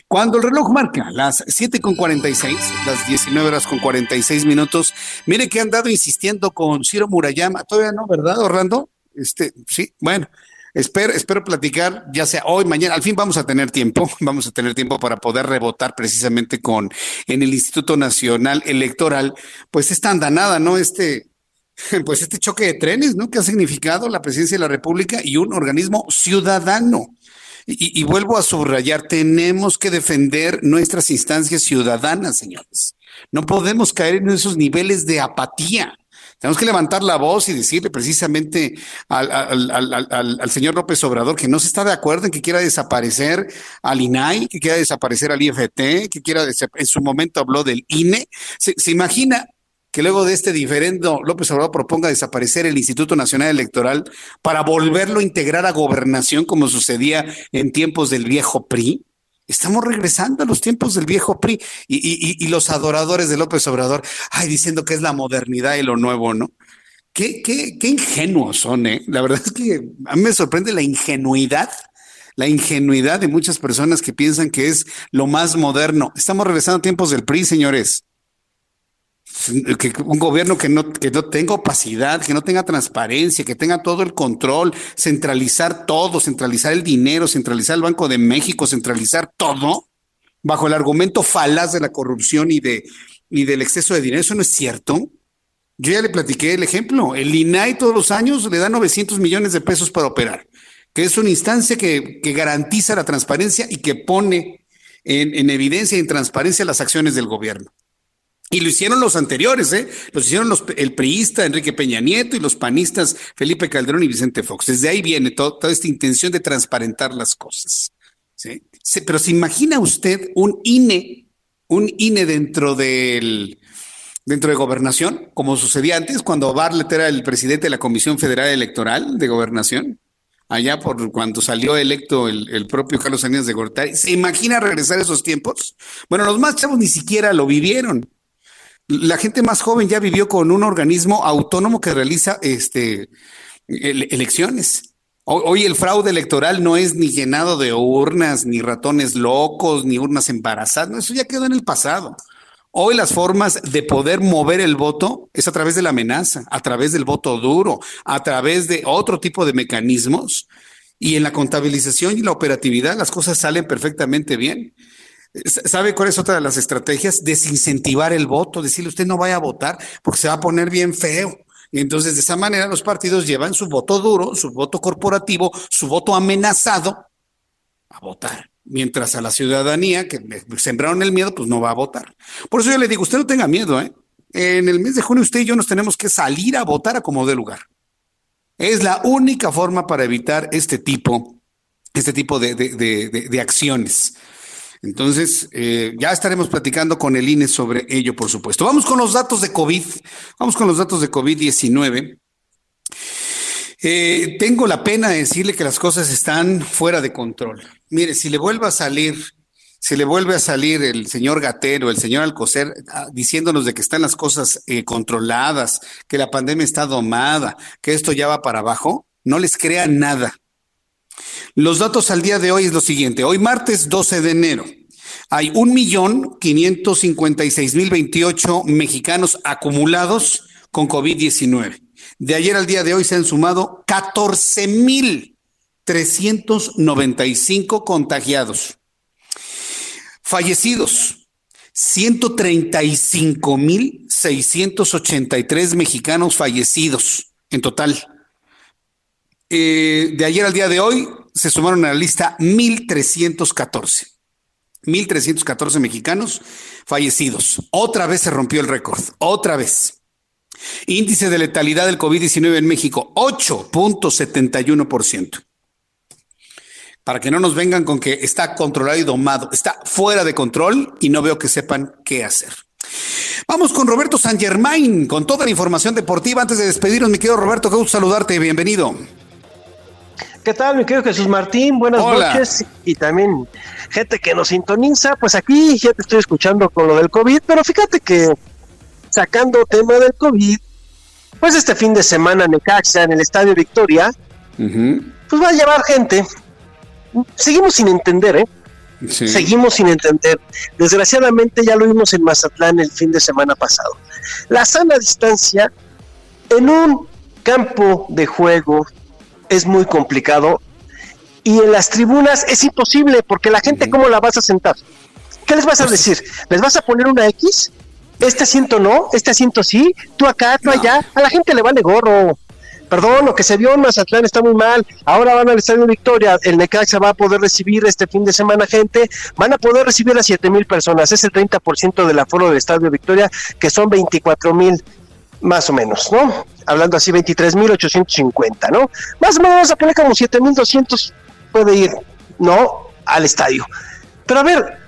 Cuando el reloj marca las 7 con 46, las 19 horas con 46 minutos, mire que han dado insistiendo con Ciro Murayama, todavía no, ¿verdad, Orlando? Este, sí, bueno, Espero, espero platicar, ya sea hoy, mañana, al fin vamos a tener tiempo, vamos a tener tiempo para poder rebotar precisamente con en el Instituto Nacional Electoral, pues esta andanada, ¿no? Este, pues este choque de trenes, ¿no? Que ha significado la presidencia de la República y un organismo ciudadano. Y, y, vuelvo a subrayar, tenemos que defender nuestras instancias ciudadanas, señores. No podemos caer en esos niveles de apatía. Tenemos que levantar la voz y decirle precisamente al, señor López Obrador que no se está de acuerdo en que quiera desaparecer al INAI, que quiera desaparecer al IFT, que quiera, en su momento habló del INE. ¿Se, imagina que luego de este diferendo López Obrador proponga desaparecer el Instituto Nacional Electoral para volverlo a integrar a gobernación como sucedía en tiempos del viejo PRI? Estamos regresando a los tiempos del viejo PRI y, los adoradores de López Obrador, ay, diciendo que es la modernidad y lo nuevo, ¿no? Qué, qué, qué ingenuos son, ¿eh? La verdad es que a mí me sorprende la ingenuidad, la ingenuidad de muchas personas que piensan que es lo más moderno. Estamos regresando a tiempos del PRI, señores que un gobierno que no, que no tenga opacidad, que no tenga transparencia, que tenga todo el control, centralizar todo, centralizar el dinero, centralizar el Banco de México, centralizar todo, bajo el argumento falaz de la corrupción y, de, y del exceso de dinero. Eso no es cierto. Yo ya le platiqué el ejemplo. El INAI todos los años le da 900 millones de pesos para operar, que es una instancia que, que garantiza la transparencia y que pone en, en evidencia y en transparencia las acciones del gobierno. Y lo hicieron los anteriores, ¿eh? Los hicieron los, el priista Enrique Peña Nieto y los panistas Felipe Calderón y Vicente Fox. Desde ahí viene toda esta intención de transparentar las cosas. ¿sí? Pero se imagina usted un INE, un INE dentro del dentro de gobernación, como sucedía antes cuando Bartlett era el presidente de la Comisión Federal Electoral de Gobernación, allá por cuando salió electo el, el propio Carlos Salinas de Gortari. ¿Se imagina regresar a esos tiempos? Bueno, los más chavos ni siquiera lo vivieron. La gente más joven ya vivió con un organismo autónomo que realiza este, elecciones. Hoy el fraude electoral no es ni llenado de urnas, ni ratones locos, ni urnas embarazadas. eso ya quedó en el pasado. Hoy las formas de poder mover el voto es a través de la amenaza, a través del voto duro, a través de otro tipo de mecanismos. Y en la contabilización y la operatividad las cosas salen perfectamente bien. ¿Sabe cuál es otra de las estrategias? Desincentivar el voto, decirle usted no vaya a votar porque se va a poner bien feo. Y entonces de esa manera los partidos llevan su voto duro, su voto corporativo, su voto amenazado a votar. Mientras a la ciudadanía que sembraron el miedo, pues no va a votar. Por eso yo le digo, usted no tenga miedo, ¿eh? En el mes de junio usted y yo nos tenemos que salir a votar a como de lugar. Es la única forma para evitar este tipo, este tipo de, de acciones. Entonces, eh, ya estaremos platicando con el INE sobre ello, por supuesto. Vamos con los datos de COVID. Vamos con los datos de COVID-19. Eh, tengo la pena de decirle que las cosas están fuera de control. Mire, si le vuelve a salir, si le vuelve a salir el señor Gatero, el señor Alcocer, ah, diciéndonos de que están las cosas eh, controladas, que la pandemia está domada, que esto ya va para abajo, no les crea nada. Los datos al día de hoy es lo siguiente. Hoy martes 12 de enero hay un millón quinientos cincuenta y seis mil veintiocho mexicanos acumulados con COVID-19. De ayer al día de hoy se han sumado 14 mil 395 contagiados. Fallecidos, 135 mil 683 mexicanos fallecidos en total. Eh, de ayer al día de hoy se sumaron a la lista 1.314. 1.314 mexicanos fallecidos. Otra vez se rompió el récord, otra vez. Índice de letalidad del COVID-19 en México, 8.71%. Para que no nos vengan con que está controlado y domado, está fuera de control y no veo que sepan qué hacer. Vamos con Roberto San Germain, con toda la información deportiva. Antes de despedirnos, mi querido Roberto, qué gusto saludarte, bienvenido. ¿Qué tal, mi querido Jesús Martín? Buenas noches. Y también gente que nos sintoniza. Pues aquí ya te estoy escuchando con lo del COVID, pero fíjate que sacando tema del COVID, pues este fin de semana Necaxa en el Estadio Victoria, pues va a llevar gente. Seguimos sin entender, ¿eh? Seguimos sin entender. Desgraciadamente ya lo vimos en Mazatlán el fin de semana pasado. La sana distancia en un campo de juego es muy complicado y en las tribunas es imposible porque la gente, ¿cómo la vas a sentar? ¿Qué les vas a decir? ¿Les vas a poner una X? Este asiento no, este asiento sí, tú acá, tú allá. A la gente le vale gorro. Perdón, lo que se vio en Mazatlán está muy mal. Ahora van al Estadio Victoria. El Necaxa va a poder recibir este fin de semana gente. Van a poder recibir a 7 mil personas. Es el 30% del aforo del Estadio Victoria, que son 24 mil más o menos, ¿no? Hablando así, 23.850, ¿no? Más o menos vamos a poner como 7.200 puede ir, ¿no? Al estadio. Pero a ver,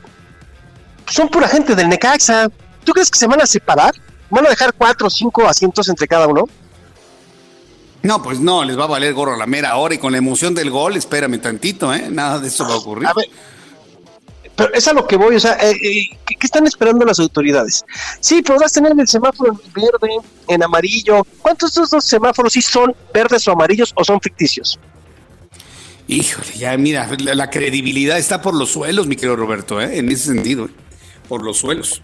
son pura gente del Necaxa. ¿Tú crees que se van a separar? ¿Van a dejar cuatro o cinco asientos entre cada uno? No, pues no, les va a valer gorro a la mera hora y con la emoción del gol, espérame tantito, ¿eh? Nada de eso va a ocurrir. A ver, pero es a lo que voy, o sea, eh, eh, ¿qué, están esperando las autoridades? Sí, podrás tener el semáforo en verde, en amarillo. ¿Cuántos de esos semáforos sí son verdes o amarillos o son ficticios? Híjole, ya mira, la, credibilidad está por los suelos, mi querido Roberto, ¿eh? en ese sentido, por los suelos.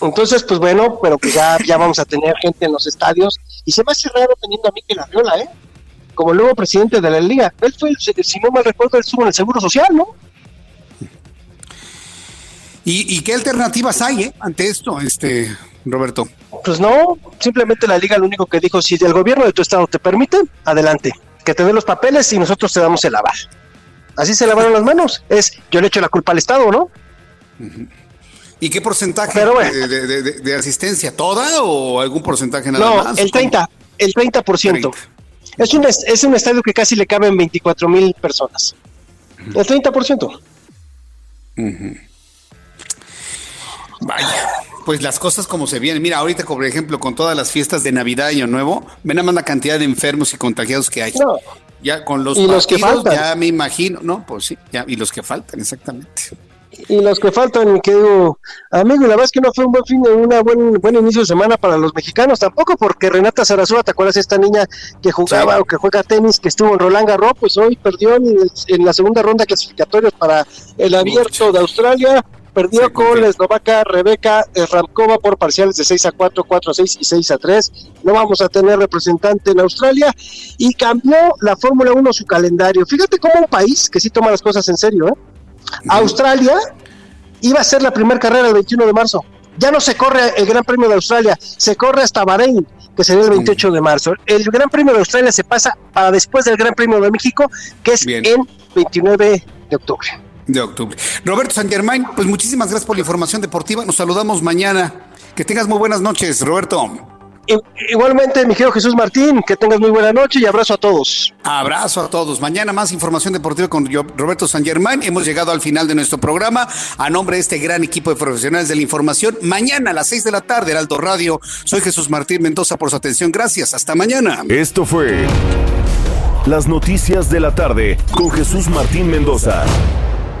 Entonces, pues bueno, pero que ya, ya vamos a tener gente en los estadios y se me hace raro teniendo a Miquel Arriola, ¿eh? Como el nuevo presidente de la liga. Él fue, si no mal recuerdo, él estuvo en el Seguro Social, ¿no? ¿Y, qué alternativas hay eh, ante esto, este Roberto? Pues no, simplemente la liga lo único que dijo, si el gobierno de tu estado te permite, adelante, que te dé los papeles y nosotros te damos el aval. Así se lavaron las manos. Es, yo le echo la culpa al Estado, ¿no? ¿Y qué porcentaje de, asistencia? ¿Toda o algún porcentaje nada no, más? No, el 30, el 30%. Es un, es un estadio que casi le caben 24 mil personas. El 30%. Uh Vaya, pues las cosas como se vienen. Mira, ahorita, por ejemplo, con todas las fiestas de Navidad y Año Nuevo, ven nada más la cantidad de enfermos y contagiados que hay. Ya con los, y los que faltan. ya me imagino, no, pues sí, ya, y los que faltan, exactamente. Y los que faltan, que digo, amigo, la verdad es que no fue un buen fin de una buen, buen inicio de semana para los mexicanos, tampoco porque Renata Zarazúa, ¿te acuerdas esta niña que jugaba o que juega tenis, que estuvo en Roland Garros? Pues hoy perdió en, la segunda ronda clasificatorios para el abierto de Australia, perdió con la eslovaca Rebeca Ramkova por parciales de 6 a 4, 4 a 6 y 6 a 3. No vamos a tener representante en Australia y cambió la Fórmula 1 su calendario. Fíjate cómo un país que sí toma las cosas en serio, ¿eh? Australia iba a ser la primera carrera el 21 de marzo. Ya no se corre el Gran Premio de Australia, se corre hasta Bahrein, que sería el 28 de marzo. El Gran Premio de Australia se pasa para después del Gran Premio de México, que es en 29 de octubre de octubre. Roberto San Germain, pues muchísimas gracias por la información deportiva. Nos saludamos mañana. Que tengas muy buenas noches, Roberto. Igualmente, mi querido Jesús Martín, que tengas muy buena noche y abrazo a todos. Abrazo a todos. Mañana más información deportiva con Roberto San Germán. Hemos llegado al final de nuestro programa. A nombre de este gran equipo de profesionales de la información, mañana a las seis de la tarde, Alto Radio. Soy Jesús Martín Mendoza por su atención. Gracias. Hasta mañana. Esto fue Las Noticias de la Tarde con Jesús Martín Mendoza.